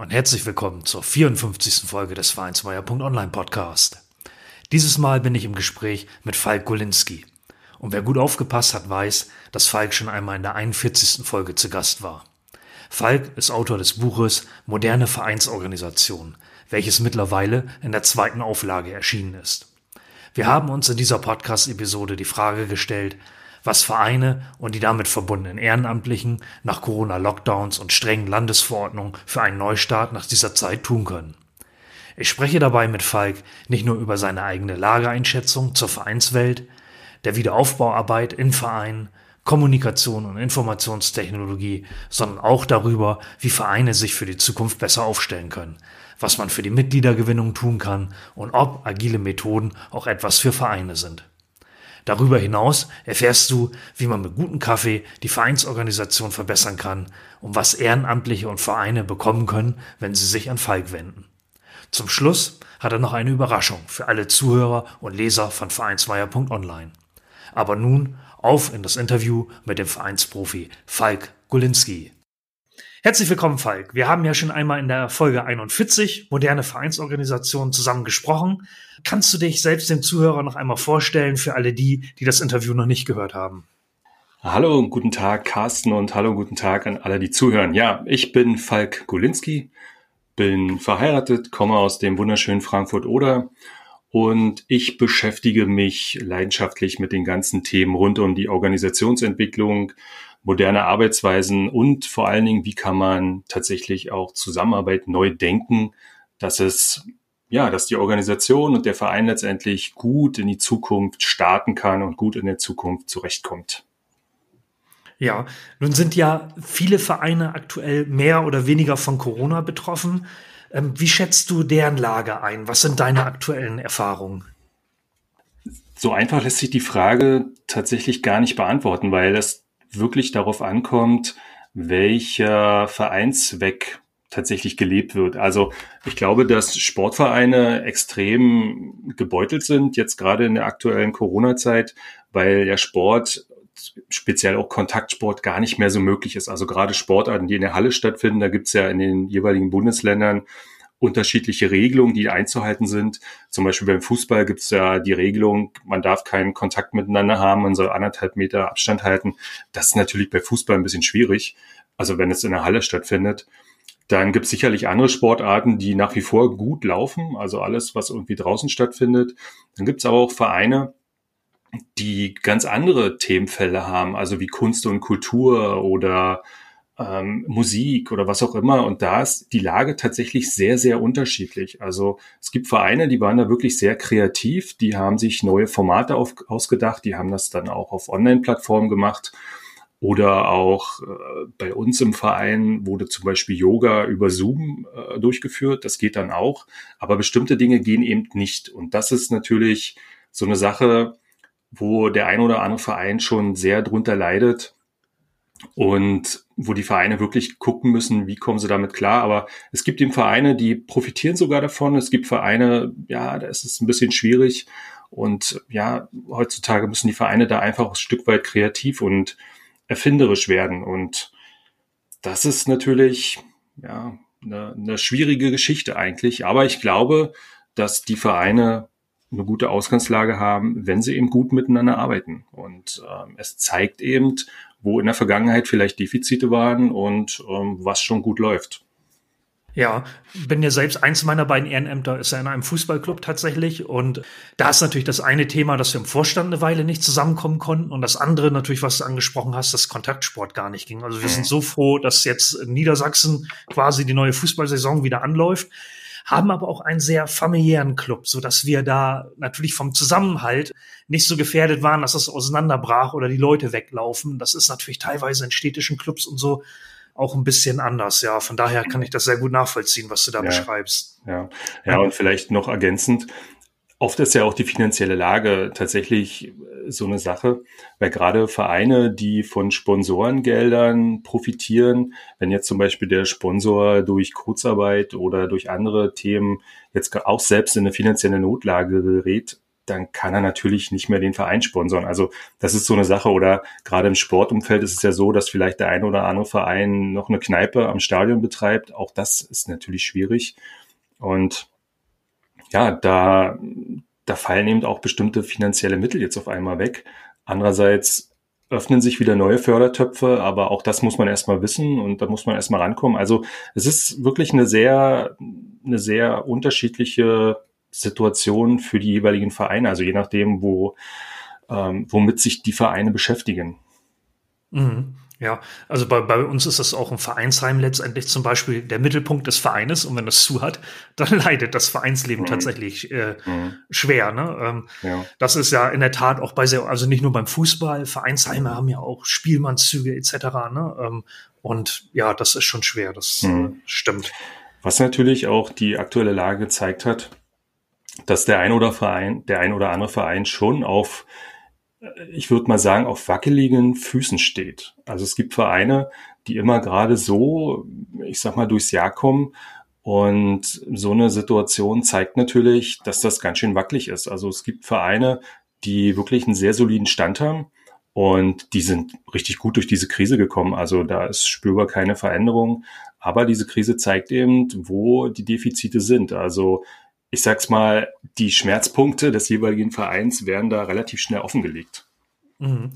und herzlich willkommen zur 54. Folge des Vereinsmeier.online Podcast. Dieses Mal bin ich im Gespräch mit Falk Golinski. Und wer gut aufgepasst hat, weiß, dass Falk schon einmal in der 41. Folge zu Gast war. Falk ist Autor des Buches Moderne Vereinsorganisation, welches mittlerweile in der zweiten Auflage erschienen ist. Wir haben uns in dieser Podcast-Episode die Frage gestellt, was Vereine und die damit verbundenen Ehrenamtlichen nach Corona-Lockdowns und strengen Landesverordnungen für einen Neustart nach dieser Zeit tun können. Ich spreche dabei mit Falk nicht nur über seine eigene Lageeinschätzung zur Vereinswelt, der Wiederaufbauarbeit in Vereinen, Kommunikation und Informationstechnologie, sondern auch darüber, wie Vereine sich für die Zukunft besser aufstellen können, was man für die Mitgliedergewinnung tun kann und ob agile Methoden auch etwas für Vereine sind. Darüber hinaus erfährst du, wie man mit gutem Kaffee die Vereinsorganisation verbessern kann und was Ehrenamtliche und Vereine bekommen können, wenn sie sich an Falk wenden. Zum Schluss hat er noch eine Überraschung für alle Zuhörer und Leser von Vereinsmeier.online. Aber nun auf in das Interview mit dem Vereinsprofi Falk Golinski. Herzlich willkommen, Falk. Wir haben ja schon einmal in der Folge 41 moderne Vereinsorganisationen zusammen gesprochen. Kannst du dich selbst dem Zuhörer noch einmal vorstellen für alle die, die das Interview noch nicht gehört haben? Hallo und guten Tag, Carsten, und hallo und guten Tag an alle, die zuhören. Ja, ich bin Falk Golinski, bin verheiratet, komme aus dem wunderschönen Frankfurt-Oder und ich beschäftige mich leidenschaftlich mit den ganzen Themen rund um die Organisationsentwicklung, moderne Arbeitsweisen und vor allen Dingen, wie kann man tatsächlich auch Zusammenarbeit neu denken, dass es ja, dass die Organisation und der Verein letztendlich gut in die Zukunft starten kann und gut in der Zukunft zurechtkommt. Ja, nun sind ja viele Vereine aktuell mehr oder weniger von Corona betroffen. Ähm, wie schätzt du deren Lage ein? Was sind deine aktuellen Erfahrungen? So einfach lässt sich die Frage tatsächlich gar nicht beantworten, weil es wirklich darauf ankommt, welcher Vereinszweck tatsächlich gelebt wird. Also ich glaube, dass Sportvereine extrem gebeutelt sind, jetzt gerade in der aktuellen Corona-Zeit, weil der Sport, speziell auch Kontaktsport, gar nicht mehr so möglich ist. Also gerade Sportarten, die in der Halle stattfinden, da gibt's ja in den jeweiligen Bundesländern unterschiedliche Regelungen, die einzuhalten sind. Zum Beispiel beim Fußball gibt es ja die Regelung, man darf keinen Kontakt miteinander haben, man soll anderthalb Meter Abstand halten. Das ist natürlich bei Fußball ein bisschen schwierig, also wenn es in der Halle stattfindet. Dann gibt es sicherlich andere Sportarten, die nach wie vor gut laufen, also alles, was irgendwie draußen stattfindet. Dann gibt es aber auch Vereine, die ganz andere Themenfälle haben, also wie Kunst und Kultur oder ähm, Musik oder was auch immer. Und da ist die Lage tatsächlich sehr, sehr unterschiedlich. Also es gibt Vereine, die waren da wirklich sehr kreativ, die haben sich neue Formate auf, ausgedacht, die haben das dann auch auf Online-Plattformen gemacht. Oder auch äh, bei uns im Verein wurde zum Beispiel Yoga über Zoom äh, durchgeführt. Das geht dann auch. Aber bestimmte Dinge gehen eben nicht. Und das ist natürlich so eine Sache, wo der ein oder andere Verein schon sehr drunter leidet und wo die Vereine wirklich gucken müssen, wie kommen sie damit klar. Aber es gibt eben Vereine, die profitieren sogar davon. Es gibt Vereine, ja, da ist es ein bisschen schwierig. Und ja, heutzutage müssen die Vereine da einfach ein Stück weit kreativ und erfinderisch werden. Und das ist natürlich, ja, eine, eine schwierige Geschichte eigentlich. Aber ich glaube, dass die Vereine eine gute Ausgangslage haben, wenn sie eben gut miteinander arbeiten. Und ähm, es zeigt eben, wo in der Vergangenheit vielleicht Defizite waren und ähm, was schon gut läuft. Ja, bin ja selbst eins meiner beiden Ehrenämter ist ja in einem Fußballclub tatsächlich und da ist natürlich das eine Thema, dass wir im Vorstand eine Weile nicht zusammenkommen konnten und das andere natürlich, was du angesprochen hast, dass Kontaktsport gar nicht ging. Also wir sind so froh, dass jetzt in Niedersachsen quasi die neue Fußballsaison wieder anläuft haben aber auch einen sehr familiären Club, so dass wir da natürlich vom Zusammenhalt nicht so gefährdet waren, dass es auseinanderbrach oder die Leute weglaufen. Das ist natürlich teilweise in städtischen Clubs und so auch ein bisschen anders. Ja, von daher kann ich das sehr gut nachvollziehen, was du da Ja. beschreibst. Ja, ja, und vielleicht noch ergänzend. Oft ist ja auch die finanzielle Lage tatsächlich äh, so eine Sache, weil gerade Vereine, die von Sponsorengeldern profitieren, wenn jetzt zum Beispiel der Sponsor durch Kurzarbeit oder durch andere Themen jetzt auch selbst in eine finanzielle Notlage gerät, dann kann er natürlich nicht mehr den Verein sponsern. Also das ist so eine Sache. Oder gerade im Sportumfeld ist es ja so, dass vielleicht der ein oder andere Verein noch eine Kneipe am Stadion betreibt. Auch das ist natürlich schwierig. Und ja, da, da fallen eben auch bestimmte finanzielle Mittel jetzt auf einmal weg. Andererseits öffnen sich wieder neue Fördertöpfe, aber auch das muss man erstmal wissen und da muss man erstmal rankommen. Also es ist wirklich eine sehr, eine sehr unterschiedliche Situation für die jeweiligen Vereine, also je nachdem, wo, ähm, womit sich die Vereine beschäftigen. Mhm. Ja, also bei, bei uns ist das auch im Vereinsheim letztendlich zum Beispiel der Mittelpunkt des Vereines und wenn das zu hat, dann leidet das Vereinsleben Mhm. tatsächlich äh, Mhm. schwer. Ne? Ähm, Ja. das ist ja in der Tat auch bei sehr, also nicht nur beim Fußball, Vereinsheime haben ja auch Spielmannszüge etc. Ne? Ähm, und ja, das ist schon schwer, das Mhm. äh, stimmt. Was natürlich auch die aktuelle Lage gezeigt hat, dass der ein oder Verein, der ein oder andere Verein schon auf, ich würde mal sagen, auf wackeligen Füßen steht. Also es gibt Vereine, die immer gerade so, ich sag mal, durchs Jahr kommen. Und so eine Situation zeigt natürlich, dass das ganz schön wackelig ist. Also es gibt Vereine, die wirklich einen sehr soliden Stand haben. Und die sind richtig gut durch diese Krise gekommen. Also da ist spürbar keine Veränderung. Aber diese Krise zeigt eben, wo die Defizite sind. Also ich sag's mal, die Schmerzpunkte des jeweiligen Vereins werden da relativ schnell offengelegt. Mhm.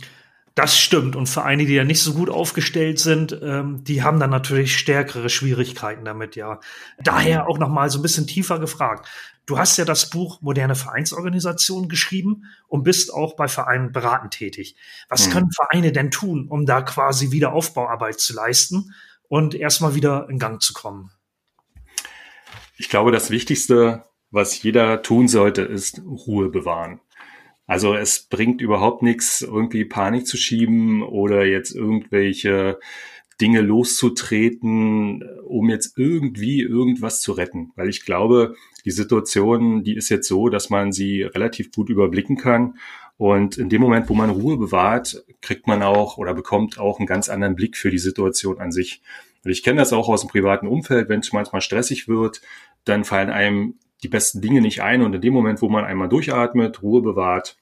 Das stimmt. Und Vereine, die ja nicht so gut aufgestellt sind, ähm, die haben dann natürlich stärkere Schwierigkeiten damit, ja. Daher auch noch mal so ein bisschen tiefer gefragt. Du hast ja das Buch Moderne Vereinsorganisation geschrieben und bist auch bei Vereinen beratend tätig. Was Mhm. können Vereine denn tun, um da quasi wieder Aufbauarbeit zu leisten und erstmal wieder in Gang zu kommen? Ich glaube, das Wichtigste, was jeder tun sollte, ist Ruhe bewahren. Also es bringt überhaupt nichts, irgendwie Panik zu schieben oder jetzt irgendwelche Dinge loszutreten, um jetzt irgendwie irgendwas zu retten. Weil ich glaube, die Situation, die ist jetzt so, dass man sie relativ gut überblicken kann. Und in dem Moment, wo man Ruhe bewahrt, kriegt man auch oder bekommt auch einen ganz anderen Blick für die Situation an sich. Und ich kenne das auch aus dem privaten Umfeld, wenn es manchmal stressig wird, dann fallen einem die besten Dinge nicht ein. Und in dem Moment, wo man einmal durchatmet, Ruhe bewahrt,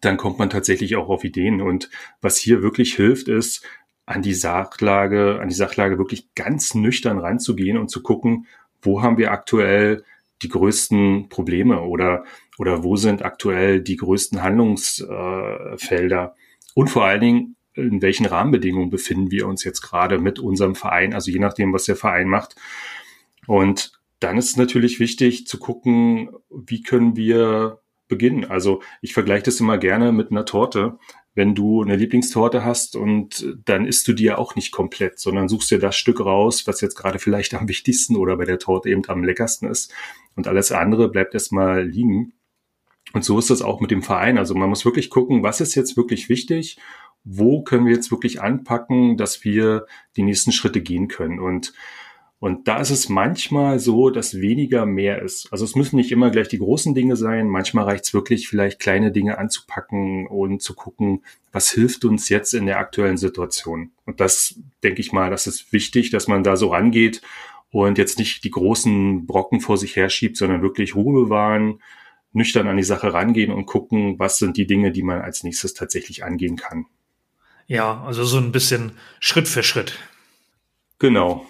dann kommt man tatsächlich auch auf Ideen. Und was hier wirklich hilft, ist, an die Sachlage, an die Sachlage wirklich ganz nüchtern ranzugehen und zu gucken, wo haben wir aktuell die größten Probleme oder, oder wo sind aktuell die größten Handlungsfelder und vor allen Dingen, in welchen Rahmenbedingungen befinden wir uns jetzt gerade mit unserem Verein, also je nachdem, was der Verein macht. Und dann ist es natürlich wichtig zu gucken, wie können wir beginnen. Also ich vergleiche das immer gerne mit einer Torte. Wenn du eine Lieblingstorte hast und dann isst du die ja auch nicht komplett, sondern suchst dir das Stück raus, was jetzt gerade vielleicht am wichtigsten oder bei der Torte eben am leckersten ist. Und alles andere bleibt erstmal liegen. Und so ist das auch mit dem Verein. Also man muss wirklich gucken, was ist jetzt wirklich wichtig? Wo können wir jetzt wirklich anpacken, dass wir die nächsten Schritte gehen können? Und und da ist es manchmal so, dass weniger mehr ist. Also es müssen nicht immer gleich die großen Dinge sein. Manchmal reicht es wirklich, vielleicht kleine Dinge anzupacken und zu gucken, was hilft uns jetzt in der aktuellen Situation. Und das denke ich mal, das ist wichtig, dass man da so rangeht und jetzt nicht die großen Brocken vor sich herschiebt, sondern wirklich Ruhe bewahren, nüchtern an die Sache rangehen und gucken, was sind die Dinge, die man als nächstes tatsächlich angehen kann. Ja, also so ein bisschen Schritt für Schritt. Genau.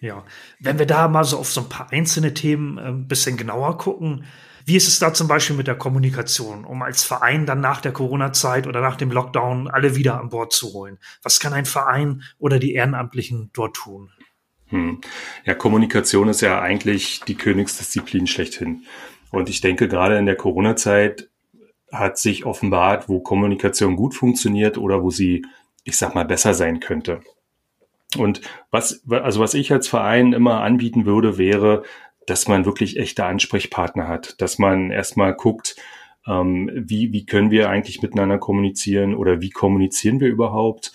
Ja, wenn wir da mal so auf so ein paar einzelne Themen ein äh, bisschen genauer gucken, wie ist es da zum Beispiel mit der Kommunikation, um als Verein dann nach der Corona-Zeit oder nach dem Lockdown alle wieder an Bord zu holen? Was kann ein Verein oder die Ehrenamtlichen dort tun? Hm. Ja, Kommunikation ist ja eigentlich die Königsdisziplin schlechthin. Und ich denke, gerade in der Corona-Zeit hat sich offenbart, wo Kommunikation gut funktioniert oder wo sie, ich sag mal, besser sein könnte. Und was, also was ich als Verein immer anbieten würde, wäre, dass man wirklich echte Ansprechpartner hat, dass man erstmal guckt, ähm, wie, wie können wir eigentlich miteinander kommunizieren oder wie kommunizieren wir überhaupt?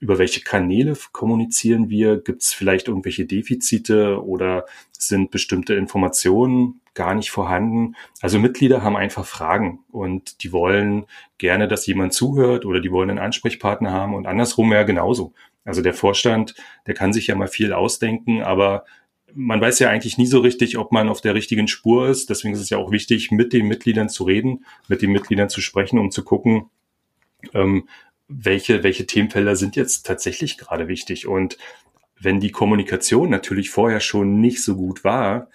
über welche Kanäle kommunizieren wir? Gibt es vielleicht irgendwelche Defizite oder sind bestimmte Informationen gar nicht vorhanden? Also Mitglieder haben einfach Fragen und die wollen gerne, dass jemand zuhört oder die wollen einen Ansprechpartner haben und andersrum ja genauso. Also der Vorstand, der kann sich ja mal viel ausdenken, aber man weiß ja eigentlich nie so richtig, ob man auf der richtigen Spur ist. Deswegen ist es ja auch wichtig, mit den Mitgliedern zu reden, mit den Mitgliedern zu sprechen, um zu gucken, ähm, welche, welche Themenfelder sind jetzt tatsächlich gerade wichtig. Und wenn die Kommunikation natürlich vorher schon nicht so gut war,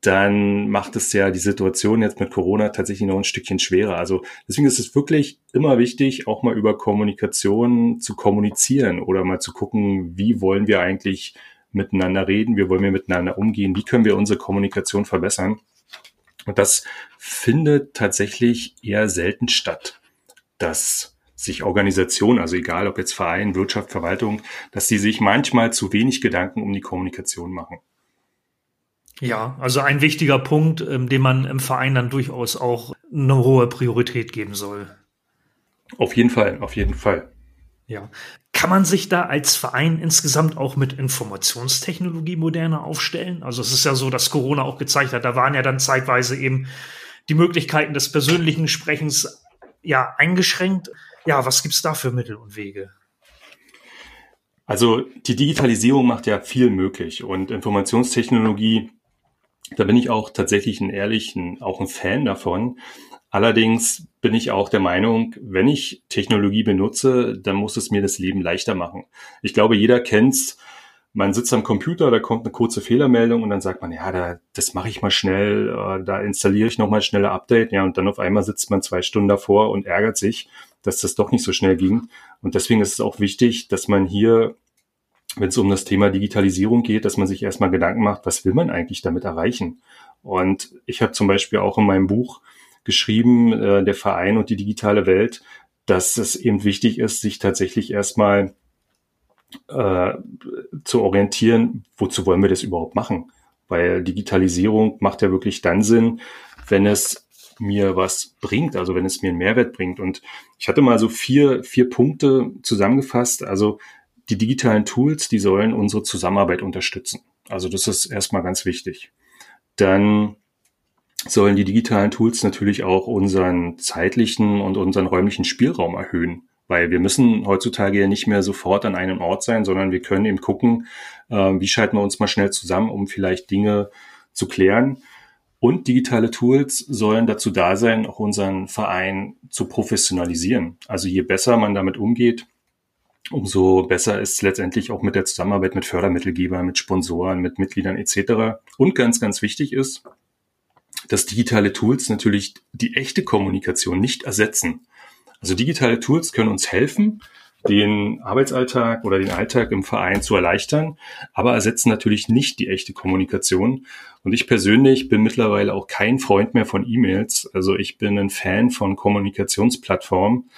dann macht es ja die Situation jetzt mit Corona tatsächlich noch ein Stückchen schwerer. Also deswegen ist es wirklich immer wichtig, auch mal über Kommunikation zu kommunizieren oder mal zu gucken, wie wollen wir eigentlich miteinander reden, wie wollen wir miteinander umgehen, wie können wir unsere Kommunikation verbessern. Und das findet tatsächlich eher selten statt, dass sich Organisationen, also egal ob jetzt Verein, Wirtschaft, Verwaltung, dass die sich manchmal zu wenig Gedanken um die Kommunikation machen. Ja, also ein wichtiger Punkt, ähm, dem man im Verein dann durchaus auch eine hohe Priorität geben soll. Auf jeden Fall, auf jeden Fall. Ja. Kann man sich da als Verein insgesamt auch mit Informationstechnologie moderner aufstellen? Also es ist ja so, dass Corona auch gezeigt hat, da waren ja dann zeitweise eben die Möglichkeiten des persönlichen Sprechens ja eingeschränkt. Ja, was gibt's da für Mittel und Wege? Also die Digitalisierung macht ja viel möglich und Informationstechnologie, da bin ich auch tatsächlich ein ehrlichen, auch ein Fan davon. Allerdings bin ich auch der Meinung, wenn ich Technologie benutze, dann muss es mir das Leben leichter machen. Ich glaube, jeder kennt's. Man sitzt am Computer, da kommt eine kurze Fehlermeldung und dann sagt man, ja, da, das mache ich mal schnell, äh, da installiere ich nochmal schneller Update, ja, und dann auf einmal sitzt man zwei Stunden davor und ärgert sich, dass das doch nicht so schnell ging. Und deswegen ist es auch wichtig, dass man hier, wenn es um das Thema Digitalisierung geht, dass man sich erstmal Gedanken macht, was will man eigentlich damit erreichen? Und ich habe zum Beispiel auch in meinem Buch geschrieben, äh, der Verein und die digitale Welt, dass es eben wichtig ist, sich tatsächlich erstmal äh, zu orientieren, wozu wollen wir das überhaupt machen? Weil Digitalisierung macht ja wirklich dann Sinn, wenn es mir was bringt, also wenn es mir einen Mehrwert bringt. Und ich hatte mal so vier, vier Punkte zusammengefasst. Also die digitalen Tools, die sollen unsere Zusammenarbeit unterstützen. Also das ist erstmal ganz wichtig. Dann sollen die digitalen Tools natürlich auch unseren zeitlichen und unseren räumlichen Spielraum erhöhen. Weil wir müssen heutzutage ja nicht mehr sofort an einem Ort sein, sondern wir können eben gucken, äh, wie schalten wir uns mal schnell zusammen, um vielleicht Dinge zu klären. Und digitale Tools sollen dazu da sein, auch unseren Verein zu professionalisieren. Also je besser man damit umgeht, umso besser ist letztendlich auch mit der Zusammenarbeit mit Fördermittelgebern, mit Sponsoren, mit Mitgliedern etc. Und ganz, ganz wichtig ist, dass digitale Tools natürlich die echte Kommunikation nicht ersetzen. Also digitale Tools können uns helfen, den Arbeitsalltag oder den Alltag im Verein zu erleichtern, aber ersetzen natürlich nicht die echte Kommunikation. Und ich persönlich bin mittlerweile auch kein Freund mehr von E-Mails. Also ich bin ein Fan von Kommunikationsplattformen.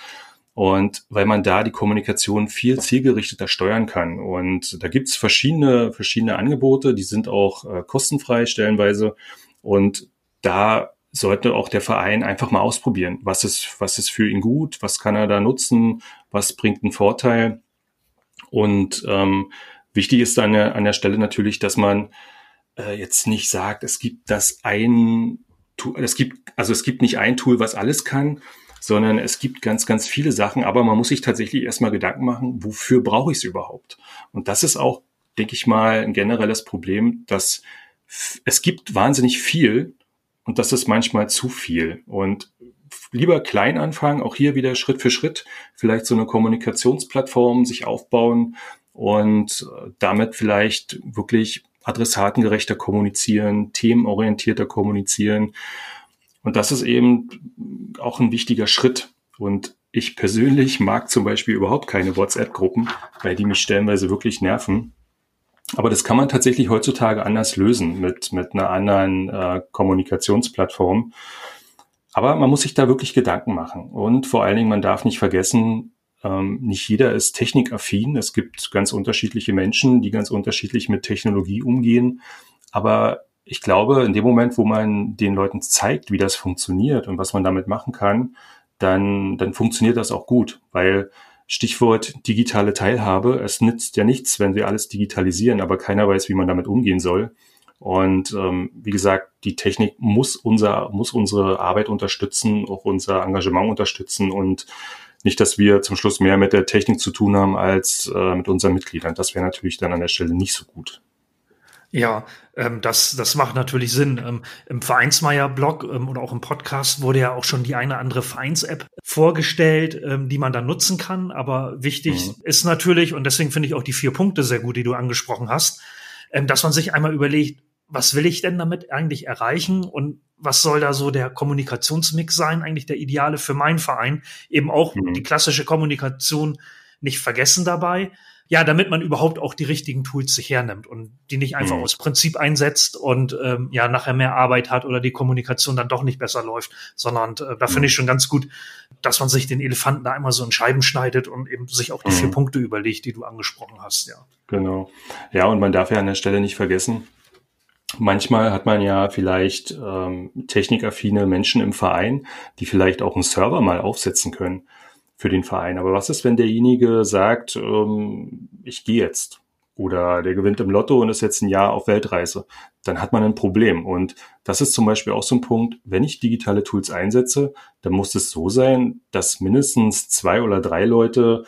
Und weil man da die Kommunikation viel zielgerichteter steuern kann. Und da gibt's verschiedene, verschiedene Angebote, die sind auch äh, kostenfrei stellenweise. Und da sollte auch der Verein einfach mal ausprobieren. Was ist, was ist für ihn gut? Was kann er da nutzen? Was bringt einen Vorteil? Und ähm, wichtig ist an der, an der Stelle natürlich, dass man äh, jetzt nicht sagt, es gibt das ein, es gibt, also es gibt nicht ein Tool, was alles kann, sondern es gibt ganz, ganz viele Sachen, aber man muss sich tatsächlich erstmal Gedanken machen, wofür brauche ich es überhaupt? Und das ist auch, denke ich mal, ein generelles Problem, dass es gibt wahnsinnig viel, und das ist manchmal zu viel. Und lieber klein anfangen, auch hier wieder Schritt für Schritt, vielleicht so eine Kommunikationsplattform sich aufbauen und äh, damit vielleicht wirklich adressatengerechter kommunizieren, themenorientierter kommunizieren. Und das ist eben auch ein wichtiger Schritt. Und ich persönlich mag zum Beispiel überhaupt keine WhatsApp-Gruppen, weil die mich stellenweise wirklich nerven. Aber das kann man tatsächlich heutzutage anders lösen mit, mit einer anderen äh, Kommunikationsplattform. Aber man muss sich da wirklich Gedanken machen. Und vor allen Dingen, man darf nicht vergessen, ähm, nicht jeder ist technikaffin. Es gibt ganz unterschiedliche Menschen, die ganz unterschiedlich mit Technologie umgehen. Aber ich glaube, in dem Moment, wo man den Leuten zeigt, wie das funktioniert und was man damit machen kann, dann, dann funktioniert das auch gut. Weil Stichwort digitale Teilhabe. Es nützt ja nichts, wenn wir alles digitalisieren, aber keiner weiß, wie man damit umgehen soll. Und ähm, wie gesagt, die Technik muss unser, muss unsere Arbeit unterstützen, auch unser Engagement unterstützen und nicht, dass wir zum Schluss mehr mit der Technik zu tun haben als äh, mit unseren Mitgliedern. Das wäre natürlich dann an der Stelle nicht so gut. Ja, ähm, das, das macht natürlich Sinn. Ähm, Im Vereinsmeier-Blog ähm, oder auch im Podcast wurde ja auch schon die eine andere Vereins-App vorgestellt, ähm, die man dann nutzen kann. Aber wichtig mhm. ist natürlich, und deswegen finde ich auch die vier Punkte sehr gut, die du angesprochen hast, ähm, dass man sich einmal überlegt, was will ich denn damit eigentlich erreichen und was soll da so der Kommunikationsmix sein, eigentlich der ideale für meinen Verein? Eben auch mhm. die klassische Kommunikation nicht vergessen dabei. Ja, damit man überhaupt auch die richtigen Tools sich hernimmt und die nicht einfach mhm. aus Prinzip einsetzt und ähm, ja nachher mehr Arbeit hat oder die Kommunikation dann doch nicht besser läuft, sondern äh, da finde mhm. ich schon ganz gut, dass man sich den Elefanten da einmal so in Scheiben schneidet und eben sich auch die vier mhm. Punkte überlegt, die du angesprochen hast, ja. Genau. Ja, und man darf ja an der Stelle nicht vergessen, Manchmal hat man ja vielleicht ähm, technikaffine Menschen im Verein, die vielleicht auch einen Server mal aufsetzen können für den Verein. Aber was ist, wenn derjenige sagt, ähm, ich gehe jetzt oder der gewinnt im Lotto und ist jetzt ein Jahr auf Weltreise? Dann hat man ein Problem. Und das ist zum Beispiel auch so ein Punkt, wenn ich digitale Tools einsetze, dann muss es so sein, dass mindestens zwei oder drei Leute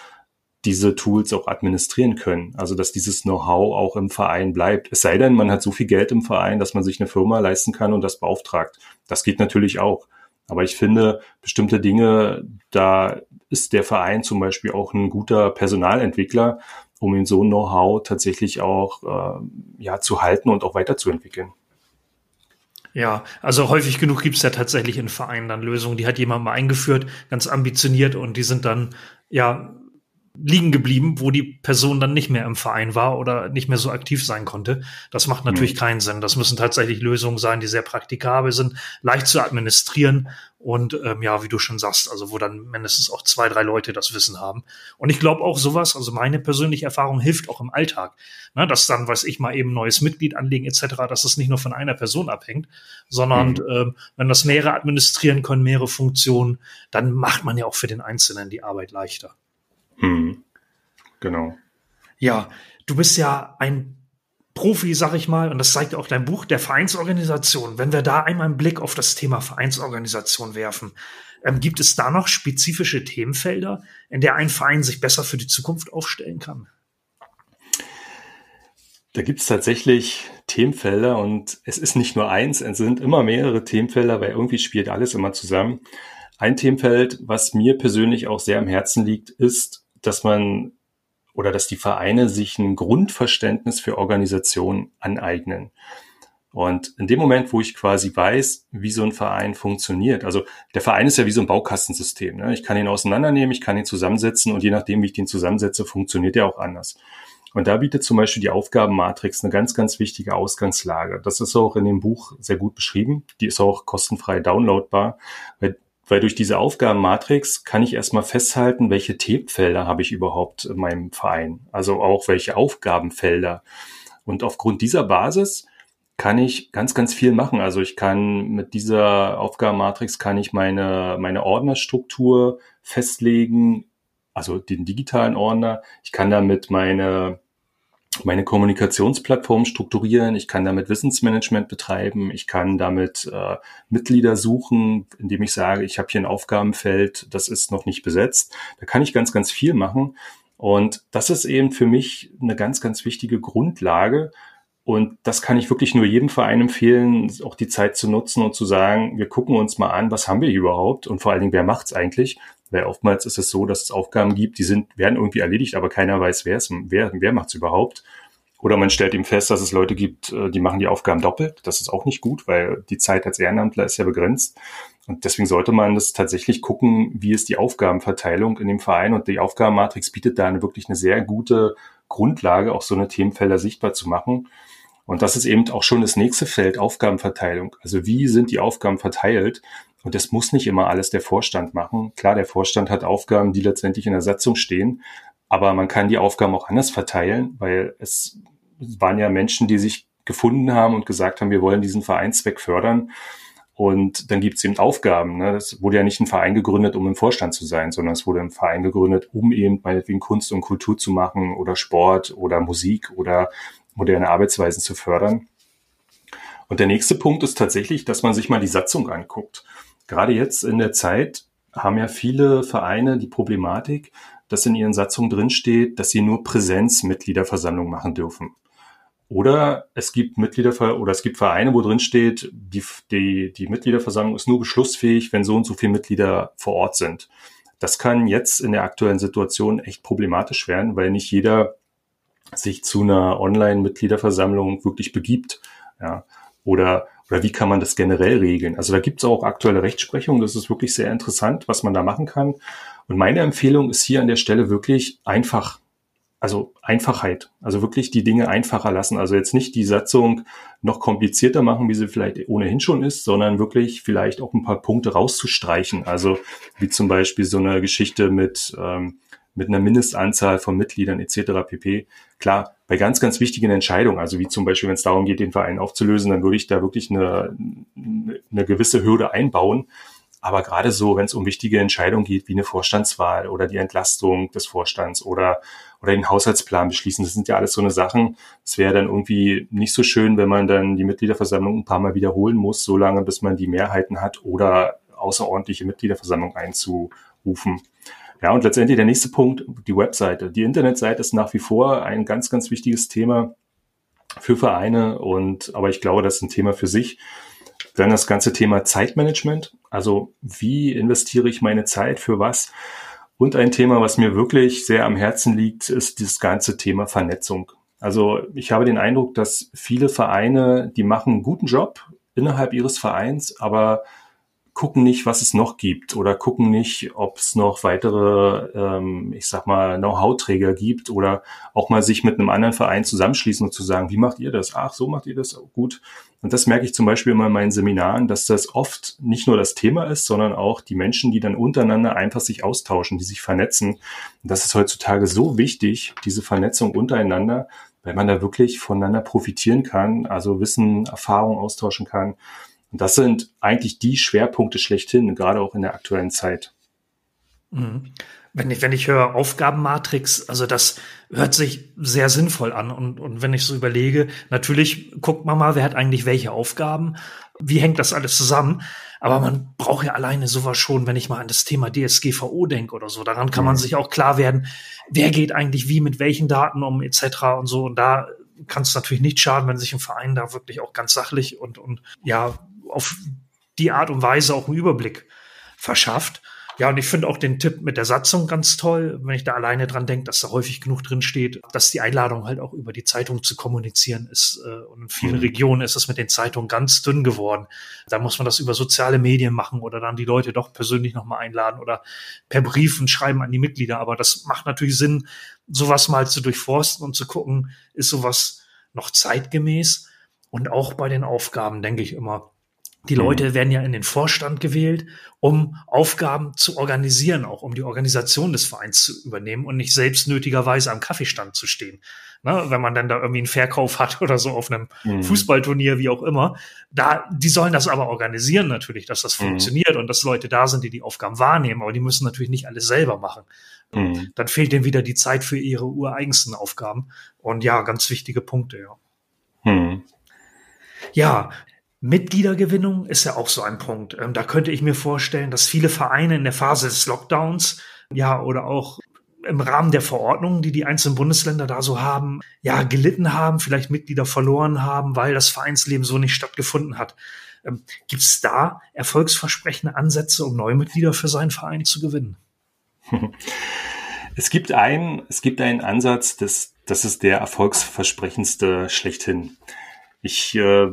diese Tools auch administrieren können. Also dass dieses Know-how auch im Verein bleibt. Es sei denn, man hat so viel Geld im Verein, dass man sich eine Firma leisten kann und das beauftragt. Das geht natürlich auch. Aber ich finde, bestimmte Dinge, da ist der Verein zum Beispiel auch ein guter Personalentwickler, um ihn so Know-how tatsächlich auch äh, ja, zu halten und auch weiterzuentwickeln. Ja, also häufig genug gibt's ja tatsächlich in Vereinen dann Lösungen, die hat jemand mal eingeführt, ganz ambitioniert und die sind dann ja liegen geblieben, wo die Person dann nicht mehr im Verein war oder nicht mehr so aktiv sein konnte. Das macht natürlich mhm. keinen Sinn. Das müssen tatsächlich Lösungen sein, die sehr praktikabel sind, leicht zu administrieren und ähm, ja, wie du schon sagst, also wo dann mindestens auch zwei, drei Leute das Wissen haben. Und ich glaube auch sowas, also meine persönliche Erfahrung hilft auch im Alltag, ne, dass dann, weiß ich mal, eben neues Mitglied anlegen etc., dass es nicht nur von einer Person abhängt, sondern mhm. ähm, wenn das mehrere administrieren können, mehrere Funktionen, dann macht man ja auch für den Einzelnen die Arbeit leichter. Hm. Genau. Ja, du bist ja ein Profi, sag ich mal, und das zeigt auch dein Buch der Vereinsorganisation. Wenn wir da einmal einen Blick auf das Thema Vereinsorganisation werfen, ähm, gibt es da noch spezifische Themenfelder, in der ein Verein sich besser für die Zukunft aufstellen kann? Da gibt es tatsächlich Themenfelder und es ist nicht nur eins, es sind immer mehrere Themenfelder, weil irgendwie spielt alles immer zusammen. Ein Themenfeld, was mir persönlich auch sehr am Herzen liegt, ist dass man oder dass die Vereine sich ein Grundverständnis für Organisation aneignen. Und in dem Moment, wo ich quasi weiß, wie so ein Verein funktioniert, also der Verein ist ja wie so ein Baukastensystem. Ne? Ich kann ihn auseinandernehmen, ich kann ihn zusammensetzen und je nachdem, wie ich den zusammensetze, funktioniert er auch anders. Und da bietet zum Beispiel die Aufgabenmatrix eine ganz, ganz wichtige Ausgangslage. Das ist auch in dem Buch sehr gut beschrieben. Die ist auch kostenfrei downloadbar, weil weil durch diese Aufgabenmatrix kann ich erstmal festhalten, welche Themenfelder habe ich überhaupt in meinem Verein. Also auch welche Aufgabenfelder. Und aufgrund dieser Basis kann ich ganz, ganz viel machen. Also ich kann mit dieser Aufgabenmatrix kann ich meine, meine Ordnerstruktur festlegen, also den digitalen Ordner. Ich kann damit meine meine Kommunikationsplattform strukturieren, ich kann damit Wissensmanagement betreiben, ich kann damit äh, Mitglieder suchen, indem ich sage, ich habe hier ein Aufgabenfeld, das ist noch nicht besetzt. Da kann ich ganz, ganz viel machen. Und das ist eben für mich eine ganz, ganz wichtige Grundlage. Und das kann ich wirklich nur jedem Verein empfehlen, auch die Zeit zu nutzen und zu sagen, wir gucken uns mal an, was haben wir überhaupt und vor allen Dingen, wer macht's eigentlich? Weil oftmals ist es so, dass es Aufgaben gibt, die sind, werden irgendwie erledigt, aber keiner weiß, wer es, wer, wer macht es überhaupt. Oder man stellt eben fest, dass es Leute gibt, äh, die machen die Aufgaben doppelt. Das ist auch nicht gut, weil die Zeit als Ehrenamtler ist ja begrenzt. Und deswegen sollte man das tatsächlich gucken, wie ist die Aufgabenverteilung in dem Verein. Und die Aufgabenmatrix bietet da eine, wirklich eine sehr gute Grundlage, auch so eine Themenfelder sichtbar zu machen. Und das ist eben auch schon das nächste Feld, Aufgabenverteilung. Also wie sind die Aufgaben verteilt? Und das muss nicht immer alles der Vorstand machen. Klar, der Vorstand hat Aufgaben, die letztendlich in der Satzung stehen, aber man kann die Aufgaben auch anders verteilen, weil es waren ja Menschen, die sich gefunden haben und gesagt haben, wir wollen diesen Vereinszweck fördern. Und dann gibt es eben Aufgaben. Ne? Das wurde ja nicht ein Verein gegründet, um im Vorstand zu sein, sondern es wurde ein Verein gegründet, um eben meinetwegen Kunst und Kultur zu machen oder Sport oder Musik oder moderne Arbeitsweisen zu fördern. Und der nächste Punkt ist tatsächlich, dass man sich mal die Satzung anguckt. Gerade jetzt in der Zeit haben ja viele Vereine die Problematik, dass in ihren Satzungen drinsteht, dass sie nur Präsenzmitgliederversammlung machen dürfen. Oder es gibt Mitglieder oder es gibt Vereine, wo drin steht, die, die, die Mitgliederversammlung ist nur beschlussfähig, wenn so und so viele Mitglieder vor Ort sind. Das kann jetzt in der aktuellen Situation echt problematisch werden, weil nicht jeder sich zu einer Online-Mitgliederversammlung wirklich begibt. Ja. Oder, oder wie kann man das generell regeln? Also da gibt es auch aktuelle Rechtsprechung. Das ist wirklich sehr interessant, was man da machen kann. Und meine Empfehlung ist hier an der Stelle wirklich einfach also Einfachheit, also wirklich die Dinge einfacher lassen. Also jetzt nicht die Satzung noch komplizierter machen, wie sie vielleicht ohnehin schon ist, sondern wirklich vielleicht auch ein paar Punkte rauszustreichen. Also wie zum Beispiel so eine Geschichte mit, ähm, mit einer Mindestanzahl von Mitgliedern etc. pp. Klar, bei ganz, ganz wichtigen Entscheidungen, also wie zum Beispiel, wenn es darum geht, den Verein aufzulösen, dann würde ich da wirklich eine, eine gewisse Hürde einbauen. Aber gerade so, wenn es um wichtige Entscheidungen geht, wie eine Vorstandswahl oder die Entlastung des Vorstands oder, oder den Haushaltsplan beschließen, das sind ja alles so eine Sachen. Es wäre dann irgendwie nicht so schön, wenn man dann die Mitgliederversammlung ein paar Mal wiederholen muss, so lange, bis man die Mehrheiten hat oder außerordentliche Mitgliederversammlung einzurufen. Ja, und letztendlich der nächste Punkt, die Webseite. Die Internetseite ist nach wie vor ein ganz, ganz wichtiges Thema für Vereine und, aber ich glaube, das ist ein Thema für sich. Dann das ganze Thema Zeitmanagement. Also wie investiere ich meine Zeit für was? Und ein Thema, was mir wirklich sehr am Herzen liegt, ist das ganze Thema Vernetzung. Also ich habe den Eindruck, dass viele Vereine, die machen einen guten Job innerhalb ihres Vereins, aber gucken nicht, was es noch gibt oder gucken nicht, ob es noch weitere, ähm, ich sag mal, Know-how-Träger gibt oder auch mal sich mit einem anderen Verein zusammenschließen und zu sagen, wie macht ihr das? Ach, so macht ihr das gut. Und das merke ich zum Beispiel immer in meinen Seminaren, dass das oft nicht nur das Thema ist, sondern auch die Menschen, die dann untereinander einfach sich austauschen, die sich vernetzen. Und das ist heutzutage so wichtig, diese Vernetzung untereinander, weil man da wirklich voneinander profitieren kann, also Wissen, Erfahrung austauschen kann. Und das sind eigentlich die Schwerpunkte schlechthin, gerade auch in der aktuellen Zeit. Mhm. Wenn ich, wenn ich höre Aufgabenmatrix, also das hört sich sehr sinnvoll an. Und, und wenn ich so überlege, natürlich guckt man mal, wer hat eigentlich welche Aufgaben, wie hängt das alles zusammen. Aber man braucht ja alleine sowas schon, wenn ich mal an das Thema DSGVO denke oder so. Daran kann man mhm. sich auch klar werden, wer geht eigentlich wie mit welchen Daten um etc. und so. Und da kann es natürlich nicht schaden, wenn sich ein Verein da wirklich auch ganz sachlich und, und ja auf die Art und Weise auch einen Überblick verschafft. Ja, und ich finde auch den Tipp mit der Satzung ganz toll, wenn ich da alleine dran denke, dass da häufig genug drin steht, dass die Einladung halt auch über die Zeitung zu kommunizieren ist. Äh, und in vielen mhm. Regionen ist es mit den Zeitungen ganz dünn geworden. Da muss man das über soziale Medien machen oder dann die Leute doch persönlich nochmal einladen oder per Briefen schreiben an die Mitglieder. Aber das macht natürlich Sinn, sowas mal zu durchforsten und zu gucken, ist sowas noch zeitgemäß? Und auch bei den Aufgaben denke ich immer, die Leute mhm. werden ja in den Vorstand gewählt, um Aufgaben zu organisieren, auch um die Organisation des Vereins zu übernehmen und nicht selbst nötigerweise am Kaffeestand zu stehen. Ne, wenn man dann da irgendwie einen Verkauf hat oder so auf einem mhm. Fußballturnier, wie auch immer. Da, die sollen das aber organisieren natürlich, dass das mhm. funktioniert und dass Leute da sind, die die Aufgaben wahrnehmen, aber die müssen natürlich nicht alles selber machen. Mhm. Dann fehlt denen wieder die Zeit für ihre ureigensten Aufgaben. Und ja, ganz wichtige Punkte, ja. Mhm. Ja, Mitgliedergewinnung ist ja auch so ein Punkt. Ähm, da könnte ich mir vorstellen, dass viele Vereine in der Phase des Lockdowns, ja, oder auch im Rahmen der Verordnungen, die die einzelnen Bundesländer da so haben, ja, gelitten haben, vielleicht Mitglieder verloren haben, weil das Vereinsleben so nicht stattgefunden hat. Ähm, Gibt es da erfolgsversprechende Ansätze, um neue Mitglieder für seinen Verein zu gewinnen? Es gibt einen, es gibt einen Ansatz, das, das ist der erfolgsversprechendste schlechthin. Ich äh,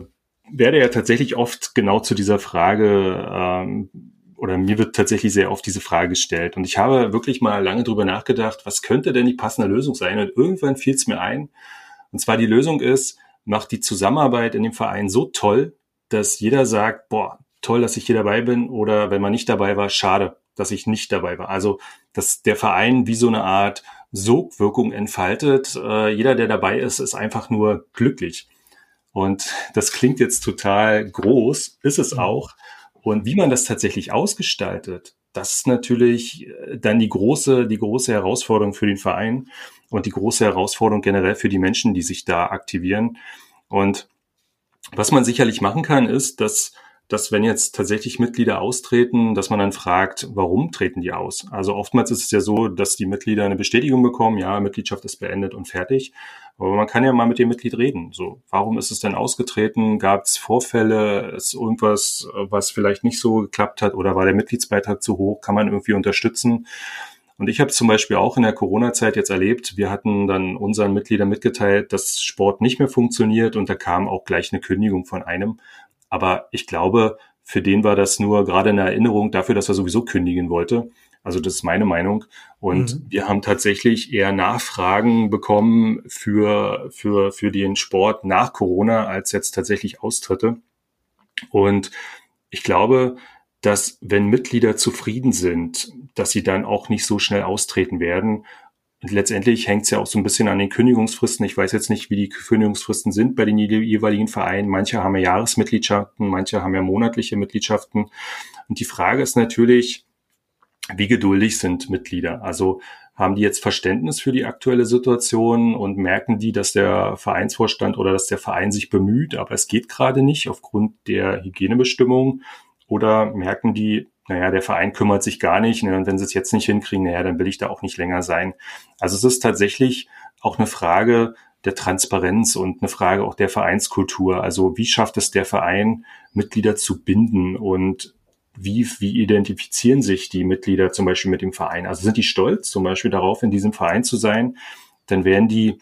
werde ja tatsächlich oft genau zu dieser Frage ähm, oder mir wird tatsächlich sehr oft diese Frage gestellt. Und ich habe wirklich mal lange drüber nachgedacht, was könnte denn die passende Lösung sein? Und irgendwann fiel es mir ein. Und zwar die Lösung ist, macht die Zusammenarbeit in dem Verein so toll, dass jeder sagt, boah, toll, dass ich hier dabei bin. Oder wenn man nicht dabei war, schade, dass ich nicht dabei war. Also, dass der Verein wie so eine Art Sogwirkung entfaltet. Äh, jeder, der dabei ist, ist einfach nur glücklich. Und das klingt jetzt total groß, ist es mhm. auch. Und wie man das tatsächlich ausgestaltet, das ist natürlich äh, dann die große, die große Herausforderung für den Verein und die große Herausforderung generell für die Menschen, die sich da aktivieren. Und was man sicherlich machen kann, ist, dass dass wenn jetzt tatsächlich Mitglieder austreten, dass man dann fragt, warum treten die aus? Also oftmals ist es ja so, dass die Mitglieder eine Bestätigung bekommen, ja, Mitgliedschaft ist beendet und fertig. Aber man kann ja mal mit dem Mitglied reden. So, warum ist es denn ausgetreten? Gab es Vorfälle? Ist irgendwas, was vielleicht nicht so geklappt hat? Oder war der Mitgliedsbeitrag zu hoch? Kann man irgendwie unterstützen? Und ich habe zum Beispiel auch in der Corona-Zeit jetzt erlebt, wir hatten dann unseren Mitgliedern mitgeteilt, dass Sport nicht mehr funktioniert und da kam auch gleich eine Kündigung von einem. Aber ich glaube, für den war das nur gerade eine Erinnerung dafür, dass er sowieso kündigen wollte. Also das ist meine Meinung. Und mhm. wir haben tatsächlich eher Nachfragen bekommen für, für, für den Sport nach Corona als jetzt tatsächlich Austritte. Und ich glaube, dass wenn Mitglieder zufrieden sind, dass sie dann auch nicht so schnell austreten werden und letztendlich hängt es ja auch so ein bisschen an den Kündigungsfristen. Ich weiß jetzt nicht, wie die Kündigungsfristen sind bei den jeweiligen Vereinen. Manche haben ja Jahresmitgliedschaften, manche haben ja monatliche Mitgliedschaften. Und die Frage ist natürlich, wie geduldig sind Mitglieder? Also haben die jetzt Verständnis für die aktuelle Situation und merken die, dass der Vereinsvorstand oder dass der Verein sich bemüht, aber es geht gerade nicht aufgrund der Hygienebestimmungen? Oder merken die, naja, der Verein kümmert sich gar nicht. Ne? Und wenn sie es jetzt nicht hinkriegen, naja, dann will ich da auch nicht länger sein. Also es ist tatsächlich auch eine Frage der Transparenz und eine Frage auch der Vereinskultur. Also wie schafft es der Verein, Mitglieder zu binden und wie, wie identifizieren sich die Mitglieder zum Beispiel mit dem Verein? Also sind die stolz zum Beispiel darauf, in diesem Verein zu sein? Dann werden die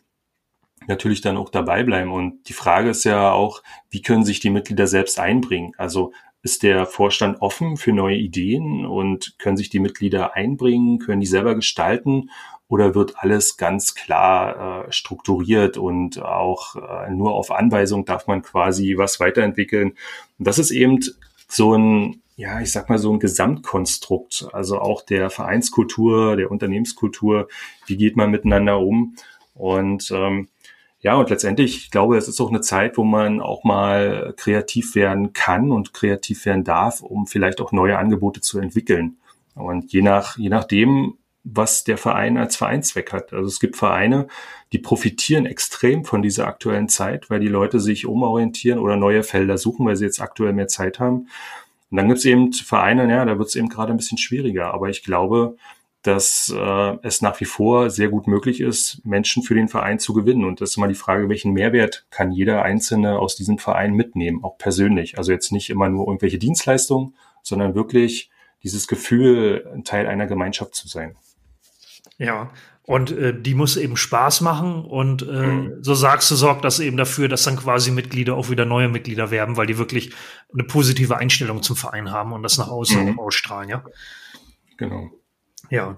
natürlich dann auch dabei bleiben. Und die Frage ist ja auch, wie können sich die Mitglieder selbst einbringen? Also ist der Vorstand offen für neue Ideen und können sich die Mitglieder einbringen, können die selber gestalten oder wird alles ganz klar äh, strukturiert und auch äh, nur auf Anweisung darf man quasi was weiterentwickeln? Und das ist eben so ein, ja, ich sag mal so ein Gesamtkonstrukt, also auch der Vereinskultur, der Unternehmenskultur, wie geht man miteinander um? Und ähm, ja, und letztendlich, ich glaube, es ist auch eine Zeit, wo man auch mal kreativ werden kann und kreativ werden darf, um vielleicht auch neue Angebote zu entwickeln. Und je nach, je nachdem, was der Verein als Vereinszweck hat. Also es gibt Vereine, die profitieren extrem von dieser aktuellen Zeit, weil die Leute sich umorientieren oder neue Felder suchen, weil sie jetzt aktuell mehr Zeit haben. Und dann gibt es eben Vereine, ja, da wird es eben gerade ein bisschen schwieriger. Aber ich glaube, dass äh, es nach wie vor sehr gut möglich ist, Menschen für den Verein zu gewinnen. Und das ist immer die Frage, welchen Mehrwert kann jeder Einzelne aus diesem Verein mitnehmen, auch persönlich. Also jetzt nicht immer nur irgendwelche Dienstleistungen, sondern wirklich dieses Gefühl, ein Teil einer Gemeinschaft zu sein. Ja, und äh, die muss eben Spaß machen und äh, mhm. so sagst du, sorgt das eben dafür, dass dann quasi Mitglieder auch wieder neue Mitglieder werden, weil die wirklich eine positive Einstellung zum Verein haben und das nach außen mhm. ausstrahlen, ja? Genau. Ja.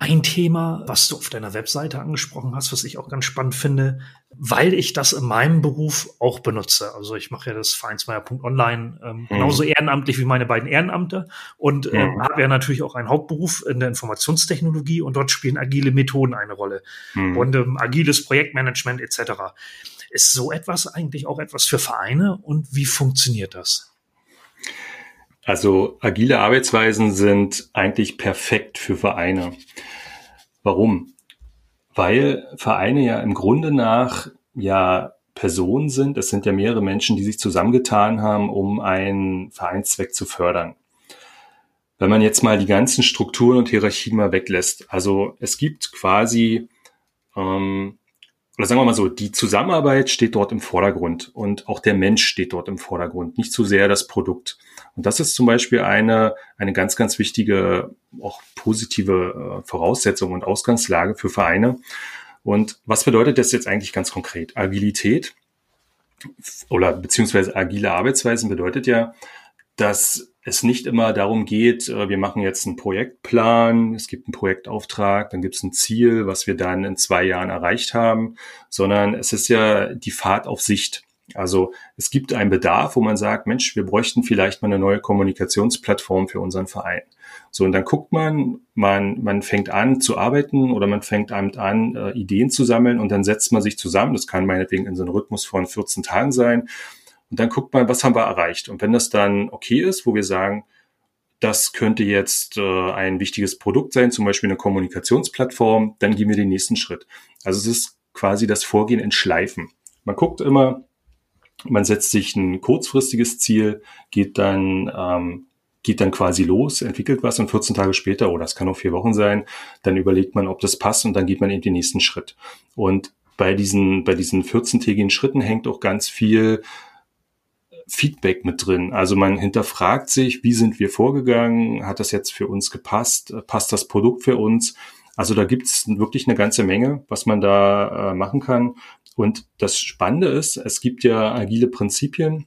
Ein Thema, was du auf deiner Webseite angesprochen hast, was ich auch ganz spannend finde, weil ich das in meinem Beruf auch benutze. Also ich mache ja das Vereinsmeier.online ähm, mhm. genauso ehrenamtlich wie meine beiden Ehrenamte und äh, mhm. habe ja natürlich auch einen Hauptberuf in der Informationstechnologie und dort spielen agile Methoden eine Rolle mhm. und ähm, agiles Projektmanagement etc. Ist so etwas eigentlich auch etwas für Vereine und wie funktioniert das? Also agile Arbeitsweisen sind eigentlich perfekt für Vereine. Warum? Weil Vereine ja im Grunde nach ja Personen sind. Es sind ja mehrere Menschen, die sich zusammengetan haben, um einen Vereinszweck zu fördern. Wenn man jetzt mal die ganzen Strukturen und Hierarchien mal weglässt, also es gibt quasi ähm, oder sagen wir mal so, die Zusammenarbeit steht dort im Vordergrund und auch der Mensch steht dort im Vordergrund, nicht zu sehr das Produkt. Und das ist zum Beispiel eine, eine ganz, ganz wichtige, auch positive äh, Voraussetzung und Ausgangslage für Vereine. Und was bedeutet das jetzt eigentlich ganz konkret? Agilität oder beziehungsweise agile Arbeitsweisen bedeutet ja, dass es nicht immer darum geht, äh, wir machen jetzt einen Projektplan, es gibt einen Projektauftrag, dann gibt es ein Ziel, was wir dann in zwei Jahren erreicht haben, sondern es ist ja die Fahrt auf Sicht. Also es gibt einen Bedarf, wo man sagt, Mensch, wir bräuchten vielleicht mal eine neue Kommunikationsplattform für unseren Verein. So, und dann guckt man, man, man fängt an zu arbeiten oder man fängt an, an äh, Ideen zu sammeln und dann setzt man sich zusammen. Das kann meinetwegen in so einem Rhythmus von 14 Tagen sein. Und dann guckt man, was haben wir erreicht. Und wenn das dann okay ist, wo wir sagen, das könnte jetzt äh, ein wichtiges Produkt sein, zum Beispiel eine Kommunikationsplattform, dann gehen wir den nächsten Schritt. Also es ist quasi das Vorgehen in Schleifen. Man guckt immer, man setzt sich ein kurzfristiges Ziel, geht dann, ähm, geht dann quasi los, entwickelt was und 14 Tage später, oder es kann auch vier Wochen sein, dann überlegt man, ob das passt und dann geht man in den nächsten Schritt. Und bei diesen, bei diesen 14-tägigen Schritten hängt auch ganz viel Feedback mit drin. Also man hinterfragt sich, wie sind wir vorgegangen? Hat das jetzt für uns gepasst? Passt das Produkt für uns? Also da gibt's wirklich eine ganze Menge, was man da äh, machen kann. Und das Spannende ist, es gibt ja agile Prinzipien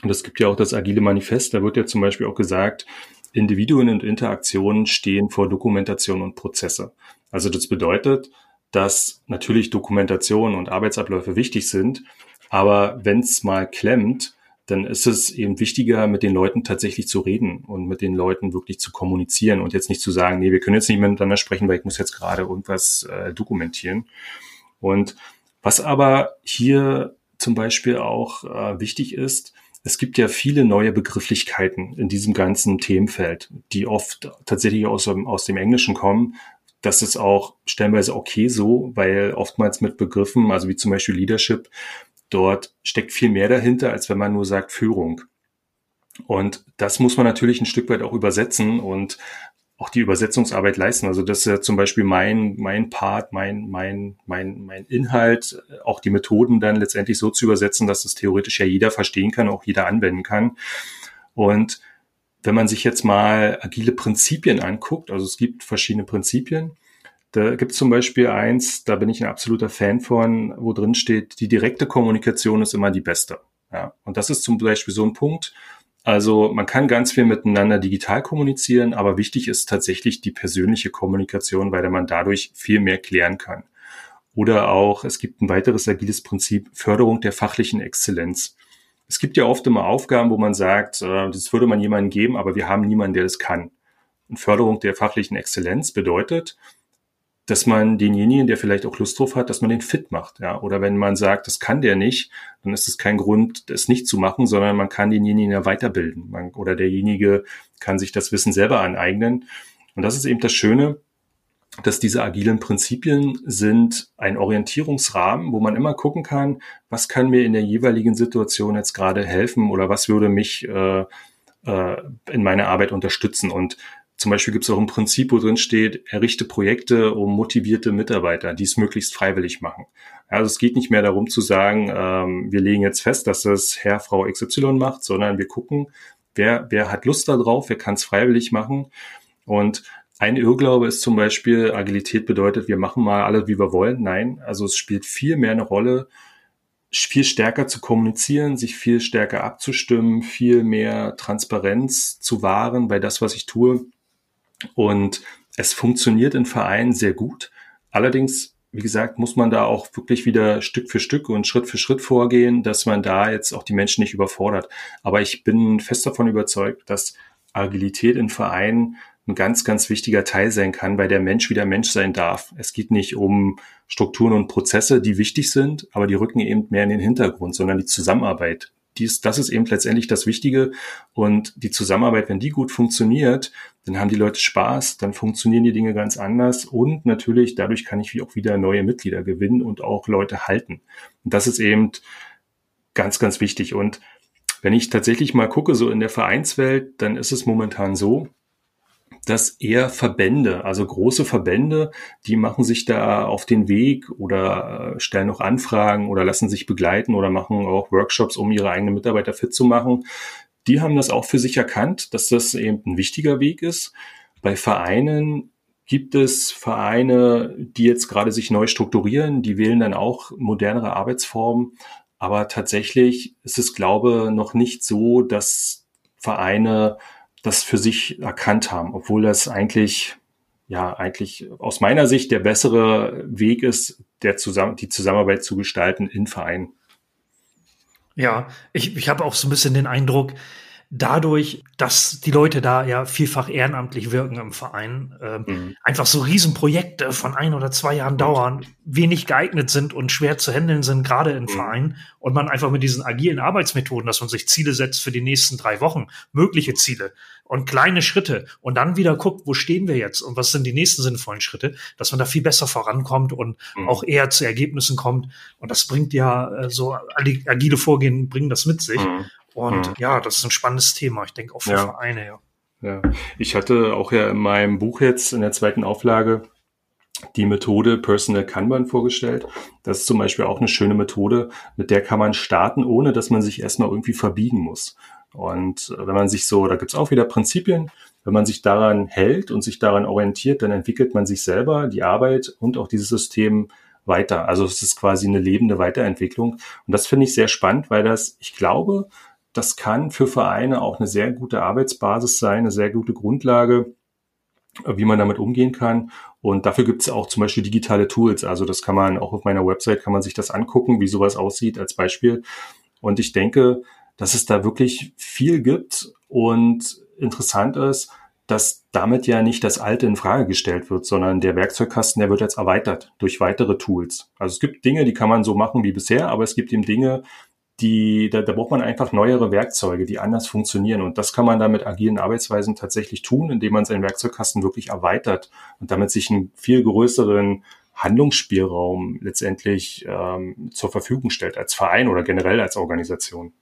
und es gibt ja auch das agile Manifest. Da wird ja zum Beispiel auch gesagt, Individuen und Interaktionen stehen vor Dokumentation und Prozesse. Also das bedeutet, dass natürlich Dokumentation und Arbeitsabläufe wichtig sind, aber wenn es mal klemmt, dann ist es eben wichtiger, mit den Leuten tatsächlich zu reden und mit den Leuten wirklich zu kommunizieren und jetzt nicht zu sagen, nee, wir können jetzt nicht miteinander sprechen, weil ich muss jetzt gerade irgendwas äh, dokumentieren. Und was aber hier zum Beispiel auch äh, wichtig ist, es gibt ja viele neue Begrifflichkeiten in diesem ganzen Themenfeld, die oft tatsächlich aus, aus dem Englischen kommen. Das ist auch stellenweise okay so, weil oftmals mit Begriffen, also wie zum Beispiel Leadership, dort steckt viel mehr dahinter, als wenn man nur sagt Führung. Und das muss man natürlich ein Stück weit auch übersetzen und auch die Übersetzungsarbeit leisten. Also das ist ja zum Beispiel mein, mein Part, mein, mein, mein, mein Inhalt, auch die Methoden dann letztendlich so zu übersetzen, dass es theoretisch ja jeder verstehen kann, auch jeder anwenden kann. Und wenn man sich jetzt mal agile Prinzipien anguckt, also es gibt verschiedene Prinzipien, da gibt es zum Beispiel eins, da bin ich ein absoluter Fan von, wo drin steht, die direkte Kommunikation ist immer die beste. Ja, und das ist zum Beispiel so ein Punkt. Also man kann ganz viel miteinander digital kommunizieren, aber wichtig ist tatsächlich die persönliche Kommunikation, weil man dadurch viel mehr klären kann. Oder auch, es gibt ein weiteres agiles Prinzip, Förderung der fachlichen Exzellenz. Es gibt ja oft immer Aufgaben, wo man sagt, äh, das würde man jemandem geben, aber wir haben niemanden, der das kann. Und Förderung der fachlichen Exzellenz bedeutet, dass man denjenigen, der vielleicht auch Lust drauf hat, dass man den fit macht. Ja? Oder wenn man sagt, das kann der nicht, dann ist es kein Grund, das nicht zu machen, sondern man kann denjenigen ja weiterbilden. Man, oder derjenige kann sich das Wissen selber aneignen. Und das ist eben das Schöne, dass diese agilen Prinzipien sind ein Orientierungsrahmen, wo man immer gucken kann, was kann mir in der jeweiligen Situation jetzt gerade helfen oder was würde mich äh, äh, in meiner Arbeit unterstützen. Und zum Beispiel gibt es auch ein Prinzip, wo drin steht, errichte Projekte um motivierte Mitarbeiter, die es möglichst freiwillig machen. Also es geht nicht mehr darum zu sagen, ähm, wir legen jetzt fest, dass das Herr, Frau XY macht, sondern wir gucken, wer, wer hat Lust darauf, wer kann es freiwillig machen. Und ein Irrglaube ist zum Beispiel, Agilität bedeutet, wir machen mal alle, wie wir wollen. Nein, also es spielt viel mehr eine Rolle, viel stärker zu kommunizieren, sich viel stärker abzustimmen, viel mehr Transparenz zu wahren bei das, was ich tue. Und es funktioniert in Vereinen sehr gut. Allerdings, wie gesagt, muss man da auch wirklich wieder Stück für Stück und Schritt für Schritt vorgehen, dass man da jetzt auch die Menschen nicht überfordert. Aber ich bin fest davon überzeugt, dass Agilität in Vereinen ein ganz, ganz wichtiger Teil sein kann, weil der Mensch wieder Mensch sein darf. Es geht nicht um Strukturen und Prozesse, die wichtig sind, aber die rücken eben mehr in den Hintergrund, sondern die Zusammenarbeit, dies, das ist eben letztendlich das Wichtige. Und die Zusammenarbeit, wenn die gut funktioniert, dann haben die Leute Spaß, dann funktionieren die Dinge ganz anders. Und natürlich, dadurch kann ich auch wieder neue Mitglieder gewinnen und auch Leute halten. Und das ist eben ganz, ganz wichtig. Und wenn ich tatsächlich mal gucke, so in der Vereinswelt, dann ist es momentan so, dass eher Verbände, also große Verbände, die machen sich da auf den Weg oder äh, stellen noch Anfragen oder lassen sich begleiten oder machen auch Workshops, um ihre eigenen Mitarbeiter fit zu machen. Die haben das auch für sich erkannt, dass das eben ein wichtiger Weg ist. Bei Vereinen gibt es Vereine, die jetzt gerade sich neu strukturieren, die wählen dann auch modernere Arbeitsformen. Aber tatsächlich ist es, glaube noch nicht so, dass Vereine das für sich erkannt haben, obwohl das eigentlich ja eigentlich aus meiner Sicht der bessere Weg ist, der zusammen die Zusammenarbeit zu gestalten in Vereinen. Ja, ich, ich habe auch so ein bisschen den Eindruck, dadurch, dass die Leute da ja vielfach ehrenamtlich wirken im Verein, äh, mhm. einfach so Riesenprojekte von ein oder zwei Jahren dauern, wenig geeignet sind und schwer zu handeln sind, gerade in mhm. Vereinen. Und man einfach mit diesen agilen Arbeitsmethoden, dass man sich Ziele setzt für die nächsten drei Wochen, mögliche Ziele und kleine Schritte und dann wieder guckt, wo stehen wir jetzt und was sind die nächsten sinnvollen Schritte, dass man da viel besser vorankommt und mhm. auch eher zu Ergebnissen kommt. Und das bringt ja äh, so agile Vorgehen bringen das mit sich. Und mhm. ja, das ist ein spannendes Thema. Ich denke auch für ja. Vereine, ja. Ja, ich hatte auch ja in meinem Buch jetzt in der zweiten Auflage die Methode Personal Kanban vorgestellt. Das ist zum Beispiel auch eine schöne Methode, mit der kann man starten, ohne dass man sich erstmal irgendwie verbiegen muss. Und wenn man sich so, da gibt's auch wieder Prinzipien, wenn man sich daran hält und sich daran orientiert, dann entwickelt man sich selber, die Arbeit und auch dieses System weiter. Also es ist quasi eine lebende Weiterentwicklung. Und das finde ich sehr spannend, weil das, ich glaube, das kann für Vereine auch eine sehr gute Arbeitsbasis sein, eine sehr gute Grundlage, wie man damit umgehen kann. Und dafür gibt es auch zum Beispiel digitale Tools. Also das kann man auch auf meiner Website kann man sich das angucken, wie sowas aussieht als Beispiel. Und ich denke, dass es da wirklich viel gibt und interessant ist, dass damit ja nicht das Alte in Frage gestellt wird, sondern der Werkzeugkasten, der wird jetzt erweitert durch weitere Tools. Also es gibt Dinge, die kann man so machen wie bisher, aber es gibt eben Dinge, die, da, da braucht man einfach neuere Werkzeuge, die anders funktionieren. Und das kann man dann mit agilen Arbeitsweisen tatsächlich tun, indem man seinen Werkzeugkasten wirklich erweitert und damit sich einen viel größeren Handlungsspielraum letztendlich ähm, zur Verfügung stellt als Verein oder generell als Organisation.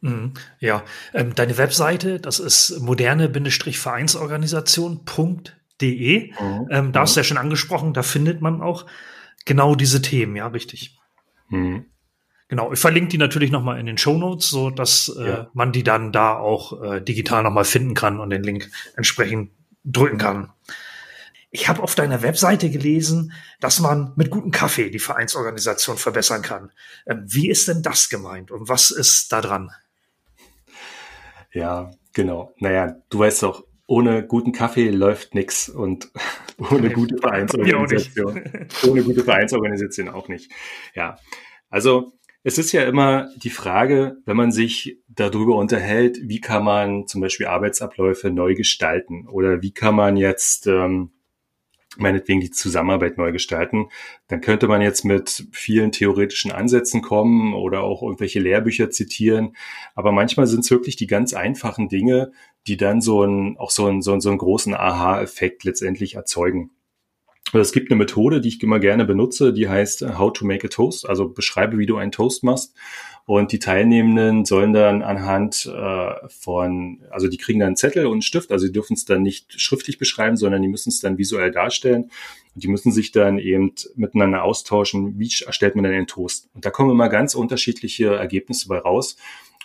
Mhm. Ja, ähm, deine Webseite, das ist moderne-vereinsorganisation.de. Mhm. Ähm, da hast du ja schon angesprochen, da findet man auch genau diese Themen, ja, richtig. Mhm. Genau, ich verlinke die natürlich nochmal in den Show Notes, so dass äh, ja. man die dann da auch äh, digital nochmal finden kann und den Link entsprechend drücken kann. Ich habe auf deiner Webseite gelesen, dass man mit gutem Kaffee die Vereinsorganisation verbessern kann. Ähm, wie ist denn das gemeint und was ist da dran? Ja, genau. Naja, du weißt doch, ohne guten Kaffee läuft nix und ohne gute Vereinsorganisation, ohne gute Vereinsorganisation auch nicht. Ja, also es ist ja immer die Frage, wenn man sich darüber unterhält, wie kann man zum Beispiel Arbeitsabläufe neu gestalten oder wie kann man jetzt ähm, meinetwegen die Zusammenarbeit neu gestalten, dann könnte man jetzt mit vielen theoretischen Ansätzen kommen oder auch irgendwelche Lehrbücher zitieren. Aber manchmal sind es wirklich die ganz einfachen Dinge, die dann so einen, auch so einen, so einen, so einen großen Aha-Effekt letztendlich erzeugen. Es gibt eine Methode, die ich immer gerne benutze, die heißt äh, How to Make a Toast, also beschreibe, wie du einen Toast machst. Und die Teilnehmenden sollen dann anhand äh, von, also die kriegen dann einen Zettel und einen Stift, also die dürfen es dann nicht schriftlich beschreiben, sondern die müssen es dann visuell darstellen. Und die müssen sich dann eben miteinander austauschen, wie erstellt man denn einen Toast. Und da kommen immer ganz unterschiedliche Ergebnisse bei raus.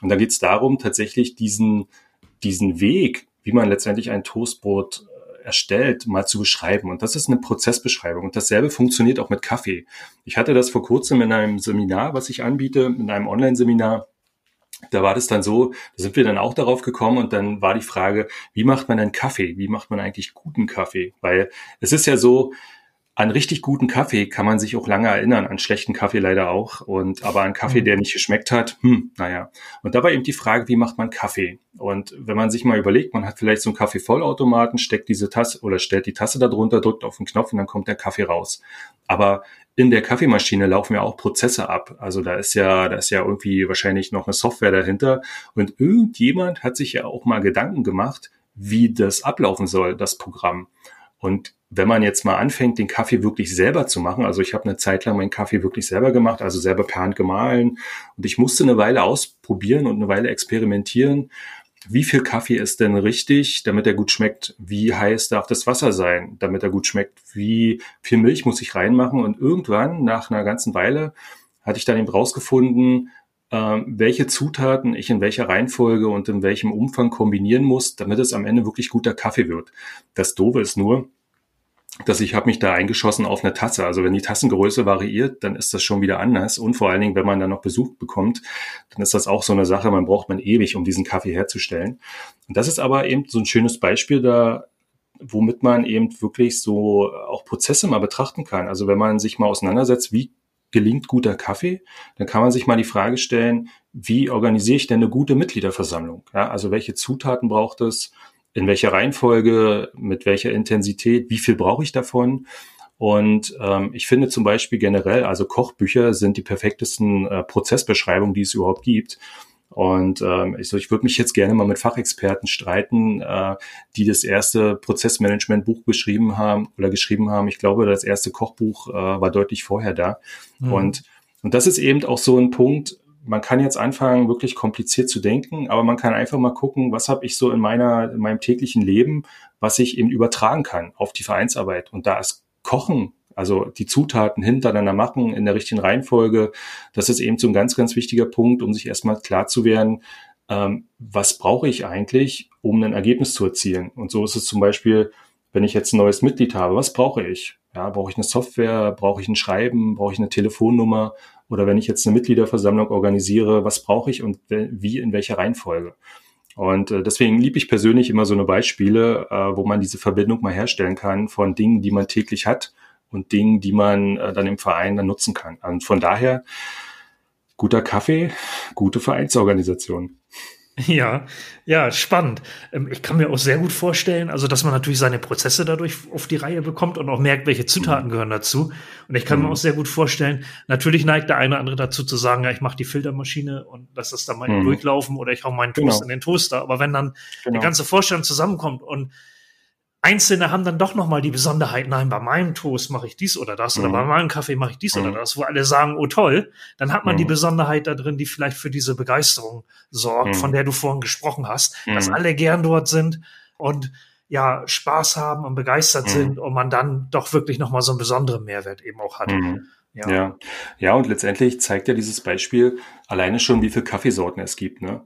Und da geht es darum, tatsächlich diesen, diesen Weg, wie man letztendlich ein Toastbrot erstellt, mal zu beschreiben. Und das ist eine Prozessbeschreibung. Und dasselbe funktioniert auch mit Kaffee. Ich hatte das vor kurzem in einem Seminar, was ich anbiete, in einem Online-Seminar. Da war das dann so, da sind wir dann auch darauf gekommen und dann war die Frage, wie macht man einen Kaffee? Wie macht man eigentlich guten Kaffee? Weil es ist ja so, an richtig guten Kaffee kann man sich auch lange erinnern, an schlechten Kaffee leider auch. Und aber an Kaffee, mhm. der nicht geschmeckt hat, hm, naja. Und da war eben die Frage, wie macht man Kaffee? Und wenn man sich mal überlegt, man hat vielleicht so einen Kaffeevollautomaten, steckt diese Tasse oder stellt die Tasse da drunter, drückt auf den Knopf und dann kommt der Kaffee raus. Aber in der Kaffeemaschine laufen ja auch Prozesse ab. Also da ist ja, da ist ja irgendwie wahrscheinlich noch eine Software dahinter. Und irgendjemand hat sich ja auch mal Gedanken gemacht, wie das ablaufen soll, das Programm. Und wenn man jetzt mal anfängt, den Kaffee wirklich selber zu machen, also ich habe eine Zeit lang meinen Kaffee wirklich selber gemacht, also selber per Hand gemahlen und ich musste eine Weile ausprobieren und eine Weile experimentieren, wie viel Kaffee ist denn richtig, damit er gut schmeckt? Wie heiß darf das Wasser sein, damit er gut schmeckt? Wie viel Milch muss ich reinmachen? Und irgendwann, nach einer ganzen Weile, hatte ich dann eben rausgefunden, äh, welche Zutaten ich in welcher Reihenfolge und in welchem Umfang kombinieren muss, damit es am Ende wirklich guter Kaffee wird. Das Doofe ist nur, dass ich habe mich da eingeschossen auf eine Tasse. Also wenn die Tassengröße variiert, dann ist das schon wieder anders. Und vor allen Dingen, wenn man dann noch Besuch bekommt, dann ist das auch so eine Sache, man braucht man ewig, um diesen Kaffee herzustellen. Und das ist aber eben so ein schönes Beispiel da, womit man eben wirklich so auch Prozesse mal betrachten kann. Also wenn man sich mal auseinandersetzt, wie gelingt guter Kaffee, dann kann man sich mal die Frage stellen, wie organisiere ich denn eine gute Mitgliederversammlung? Ja, also welche Zutaten braucht es? In welcher Reihenfolge? Mit welcher Intensität? Wie viel brauche ich davon? Und ähm, ich finde zum Beispiel generell, also Kochbücher sind die perfektesten äh, Prozessbeschreibungen, die es überhaupt gibt. Und ähm, ich, so, ich würde mich jetzt gerne mal mit Fachexperten streiten, äh, die das erste Prozessmanagement-Buch beschrieben haben oder geschrieben haben. Ich glaube, das erste Kochbuch äh, war deutlich vorher da. Mhm. Und, und das ist eben auch so ein Punkt, man kann jetzt anfangen, wirklich kompliziert zu denken, aber man kann einfach mal gucken, was habe ich so in meiner, in meinem täglichen Leben, was ich eben übertragen kann auf die Vereinsarbeit. Und da ist Kochen, also die Zutaten hintereinander machen in der richtigen Reihenfolge, das ist eben so ein ganz, ganz wichtiger Punkt, um sich erstmal klar zu werden, ähm, was brauche ich eigentlich, um ein Ergebnis zu erzielen. Und so ist es zum Beispiel, wenn ich jetzt ein neues Mitglied habe, was brauche ich? Ja, brauche ich eine Software, brauche ich ein Schreiben, brauche ich eine Telefonnummer oder wenn ich jetzt eine Mitgliederversammlung organisiere, was brauche ich und wie in welcher Reihenfolge? Und äh, deswegen liebe ich persönlich immer so eine Beispiele, äh, wo man diese Verbindung mal herstellen kann von Dingen, die man täglich hat und Dingen, die man äh, dann im Verein dann nutzen kann. Und von daher guter Kaffee, gute Vereinsorganisation. Ja, ja, spannend. Ähm, ich kann mir auch sehr gut vorstellen, also dass man natürlich seine Prozesse dadurch auf die Reihe bekommt und auch merkt, welche Zutaten mhm. gehören dazu. Und ich kann mhm. mir auch sehr gut vorstellen, natürlich neigt der eine oder andere dazu zu sagen, ja, ich mache die Filtermaschine und lass das dann mal mhm. durchlaufen oder ich hau meinen Toast genau. in den Toaster. Aber wenn dann genau. die ganze Vorstellung zusammenkommt und Einzelne haben dann doch nochmal die Besonderheit, nein, bei meinem Toast mache ich dies oder das mhm. oder bei meinem Kaffee mache ich dies mhm. oder das, wo alle sagen, oh toll, dann hat man mhm. die Besonderheit da drin, die vielleicht für diese Begeisterung sorgt, von mhm. der du vorhin gesprochen hast, dass mhm. alle gern dort sind und ja, Spaß haben und begeistert mhm. sind und man dann doch wirklich nochmal so einen besonderen Mehrwert eben auch hat. Ja. ja. ja, und letztendlich zeigt ja dieses Beispiel alleine schon, wie viele Kaffeesorten es gibt. Ne?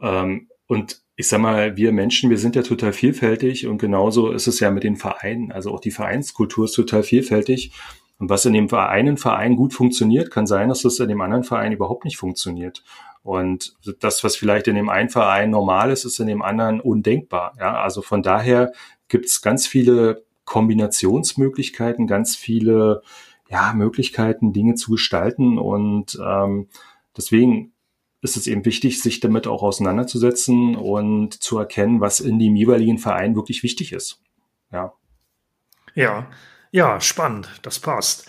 Ähm, und ich sag mal, wir Menschen, wir sind ja total vielfältig und genauso ist es ja mit den Vereinen. Also auch die Vereinskultur ist total vielfältig. Und was in dem einen Verein gut funktioniert, kann sein, dass das in dem anderen Verein überhaupt nicht funktioniert. Und das, was vielleicht in dem einen Verein normal ist, ist in dem anderen undenkbar. Ja, also von daher gibt es ganz viele Kombinationsmöglichkeiten, ganz viele ja, Möglichkeiten, Dinge zu gestalten. Und ähm, deswegen ist es eben wichtig, sich damit auch auseinanderzusetzen und zu erkennen, was in dem jeweiligen Verein wirklich wichtig ist. Ja. Ja, ja, spannend. Das passt.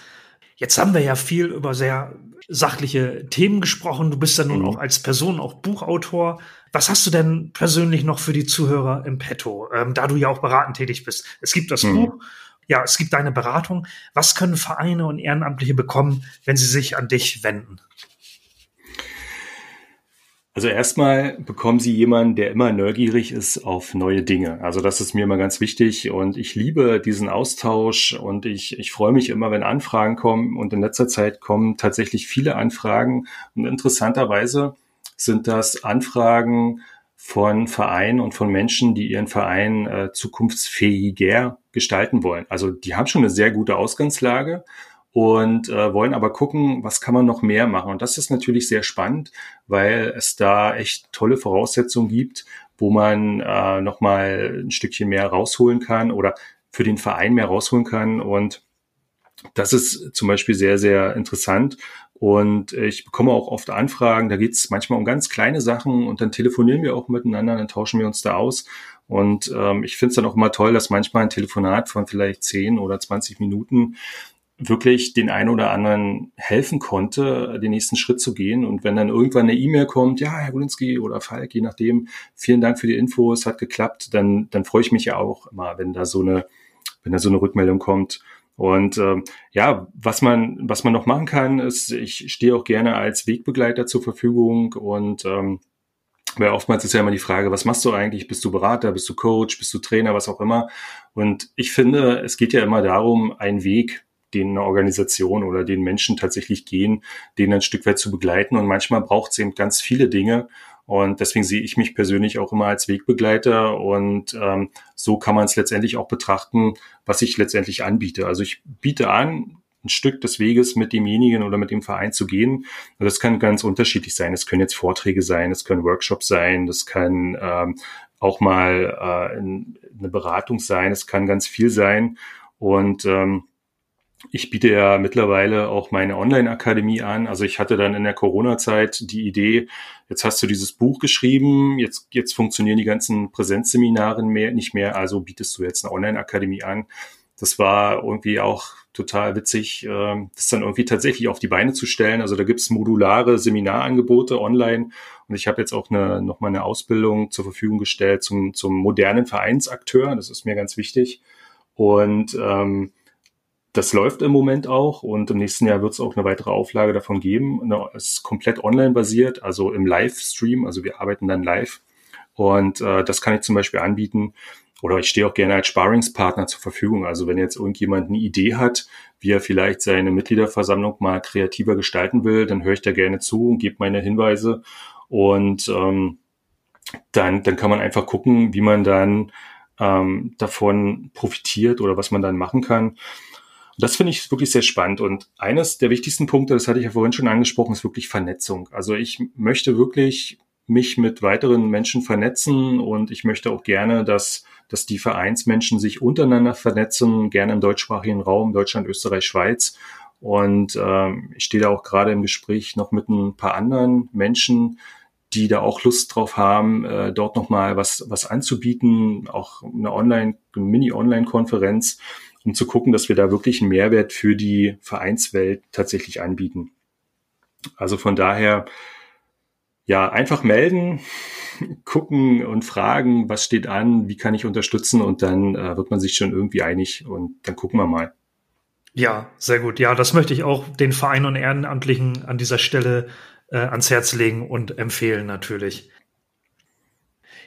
Jetzt haben wir ja viel über sehr sachliche Themen gesprochen. Du bist ja nun mhm. auch als Person auch Buchautor. Was hast du denn persönlich noch für die Zuhörer im Petto, ähm, da du ja auch beratend tätig bist? Es gibt das mhm. Buch, ja, es gibt deine Beratung. Was können Vereine und Ehrenamtliche bekommen, wenn sie sich an dich wenden? Also erstmal bekommen Sie jemanden, der immer neugierig ist auf neue Dinge. Also das ist mir immer ganz wichtig und ich liebe diesen Austausch und ich, ich freue mich immer, wenn Anfragen kommen und in letzter Zeit kommen tatsächlich viele Anfragen und interessanterweise sind das Anfragen von Vereinen und von Menschen, die ihren Verein äh, zukunftsfähiger gestalten wollen. Also die haben schon eine sehr gute Ausgangslage und äh, wollen aber gucken, was kann man noch mehr machen. Und das ist natürlich sehr spannend, weil es da echt tolle Voraussetzungen gibt, wo man äh, noch mal ein Stückchen mehr rausholen kann oder für den Verein mehr rausholen kann. Und das ist zum Beispiel sehr, sehr interessant. Und ich bekomme auch oft Anfragen, da geht es manchmal um ganz kleine Sachen und dann telefonieren wir auch miteinander, dann tauschen wir uns da aus. Und ähm, ich finde es dann auch immer toll, dass manchmal ein Telefonat von vielleicht 10 oder 20 Minuten wirklich den einen oder anderen helfen konnte, den nächsten Schritt zu gehen. Und wenn dann irgendwann eine E-Mail kommt, ja, Herr Gulinski oder Falk, je nachdem, vielen Dank für die Infos, hat geklappt, dann, dann freue ich mich ja auch immer, wenn da so eine, wenn da so eine Rückmeldung kommt. Und ähm, ja, was man, was man noch machen kann, ist, ich stehe auch gerne als Wegbegleiter zur Verfügung und ähm, weil oftmals ist ja immer die Frage, was machst du eigentlich? Bist du Berater, bist du Coach, bist du Trainer, was auch immer? Und ich finde, es geht ja immer darum, einen Weg den eine Organisation oder den Menschen tatsächlich gehen, den ein Stück weit zu begleiten. Und manchmal braucht es eben ganz viele Dinge. Und deswegen sehe ich mich persönlich auch immer als Wegbegleiter. Und ähm, so kann man es letztendlich auch betrachten, was ich letztendlich anbiete. Also ich biete an, ein Stück des Weges mit demjenigen oder mit dem Verein zu gehen. Und das kann ganz unterschiedlich sein. Es können jetzt Vorträge sein, es können Workshops sein, das kann ähm, auch mal äh, eine Beratung sein, es kann ganz viel sein. Und ähm, ich biete ja mittlerweile auch meine Online-Akademie an. Also ich hatte dann in der Corona-Zeit die Idee, jetzt hast du dieses Buch geschrieben, jetzt, jetzt funktionieren die ganzen Präsenzseminare mehr, nicht mehr, also bietest du jetzt eine Online-Akademie an. Das war irgendwie auch total witzig, äh, das dann irgendwie tatsächlich auf die Beine zu stellen. Also da gibt's modulare Seminarangebote online und ich habe jetzt auch eine, nochmal eine Ausbildung zur Verfügung gestellt zum, zum modernen Vereinsakteur. Das ist mir ganz wichtig. Und ähm, das läuft im Moment auch und im nächsten Jahr wird es auch eine weitere Auflage davon geben. Es ist komplett online basiert, also im Livestream, also wir arbeiten dann live und äh, das kann ich zum Beispiel anbieten. Oder ich stehe auch gerne als Sparringspartner zur Verfügung. Also wenn jetzt irgendjemand eine Idee hat, wie er vielleicht seine Mitgliederversammlung mal kreativer gestalten will, dann höre ich da gerne zu und gebe meine Hinweise. Und ähm, dann, dann kann man einfach gucken, wie man dann ähm, davon profitiert oder was man dann machen kann. Das finde ich wirklich sehr spannend. Und eines der wichtigsten Punkte, das hatte ich ja vorhin schon angesprochen, ist wirklich Vernetzung. Also ich möchte wirklich mich mit weiteren Menschen vernetzen und ich möchte auch gerne, dass, dass die Vereinsmenschen sich untereinander vernetzen, gerne im deutschsprachigen Raum, Deutschland, Österreich, Schweiz. Und ähm, ich stehe da auch gerade im Gespräch noch mit ein paar anderen Menschen, die da auch Lust drauf haben, äh, dort nochmal was, was anzubieten, auch eine Online, Mini-Online-Konferenz um zu gucken, dass wir da wirklich einen Mehrwert für die Vereinswelt tatsächlich anbieten. Also von daher, ja, einfach melden, gucken und fragen, was steht an, wie kann ich unterstützen und dann äh, wird man sich schon irgendwie einig und dann gucken wir mal. Ja, sehr gut. Ja, das möchte ich auch den Vereinen und Ehrenamtlichen an dieser Stelle äh, ans Herz legen und empfehlen natürlich.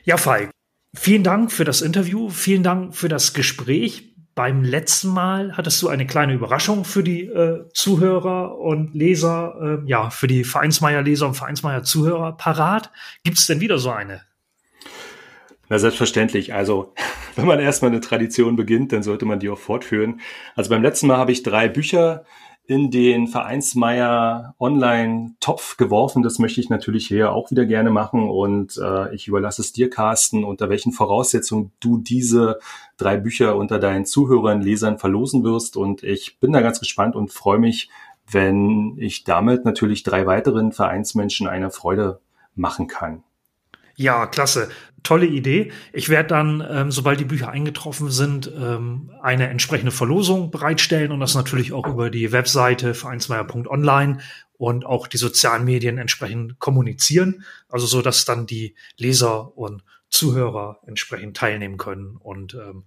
Ja, Falk, vielen Dank für das Interview, vielen Dank für das Gespräch beim letzten Mal hattest du eine kleine Überraschung für die äh, Zuhörer und Leser, äh, ja, für die Vereinsmeier-Leser und Vereinsmeier-Zuhörer parat. Gibt es denn wieder so eine? Na, selbstverständlich. Also, wenn man erstmal eine Tradition beginnt, dann sollte man die auch fortführen. Also beim letzten Mal habe ich drei Bücher in den Vereinsmeier Online-Topf geworfen. Das möchte ich natürlich hier auch wieder gerne machen und äh, ich überlasse es dir, Carsten, unter welchen Voraussetzungen du diese drei Bücher unter deinen Zuhörern, Lesern verlosen wirst. Und ich bin da ganz gespannt und freue mich, wenn ich damit natürlich drei weiteren Vereinsmenschen eine Freude machen kann. Ja, klasse. Tolle Idee. Ich werde dann, ähm, sobald die Bücher eingetroffen sind, ähm, eine entsprechende Verlosung bereitstellen und das natürlich auch über die Webseite vereinsmeier.online und auch die sozialen Medien entsprechend kommunizieren. Also so, dass dann die Leser und Zuhörer entsprechend teilnehmen können. Und ähm,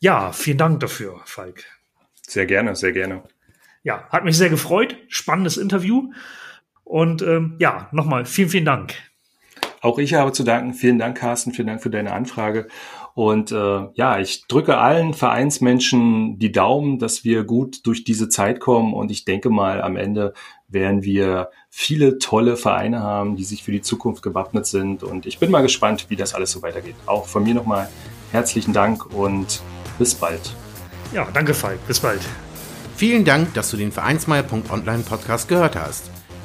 ja, vielen Dank dafür, Falk. Sehr gerne, sehr gerne. Ja, hat mich sehr gefreut. Spannendes Interview. Und ähm, ja, nochmal vielen, vielen Dank. Auch ich habe zu danken. Vielen Dank, Carsten. Vielen Dank für deine Anfrage. Und äh, ja, ich drücke allen Vereinsmenschen die Daumen, dass wir gut durch diese Zeit kommen. Und ich denke mal, am Ende werden wir viele tolle Vereine haben, die sich für die Zukunft gewappnet sind. Und ich bin mal gespannt, wie das alles so weitergeht. Auch von mir nochmal herzlichen Dank und bis bald. Ja, danke, Falk. Bis bald. Vielen Dank, dass du den Vereinsmeier.online Podcast gehört hast.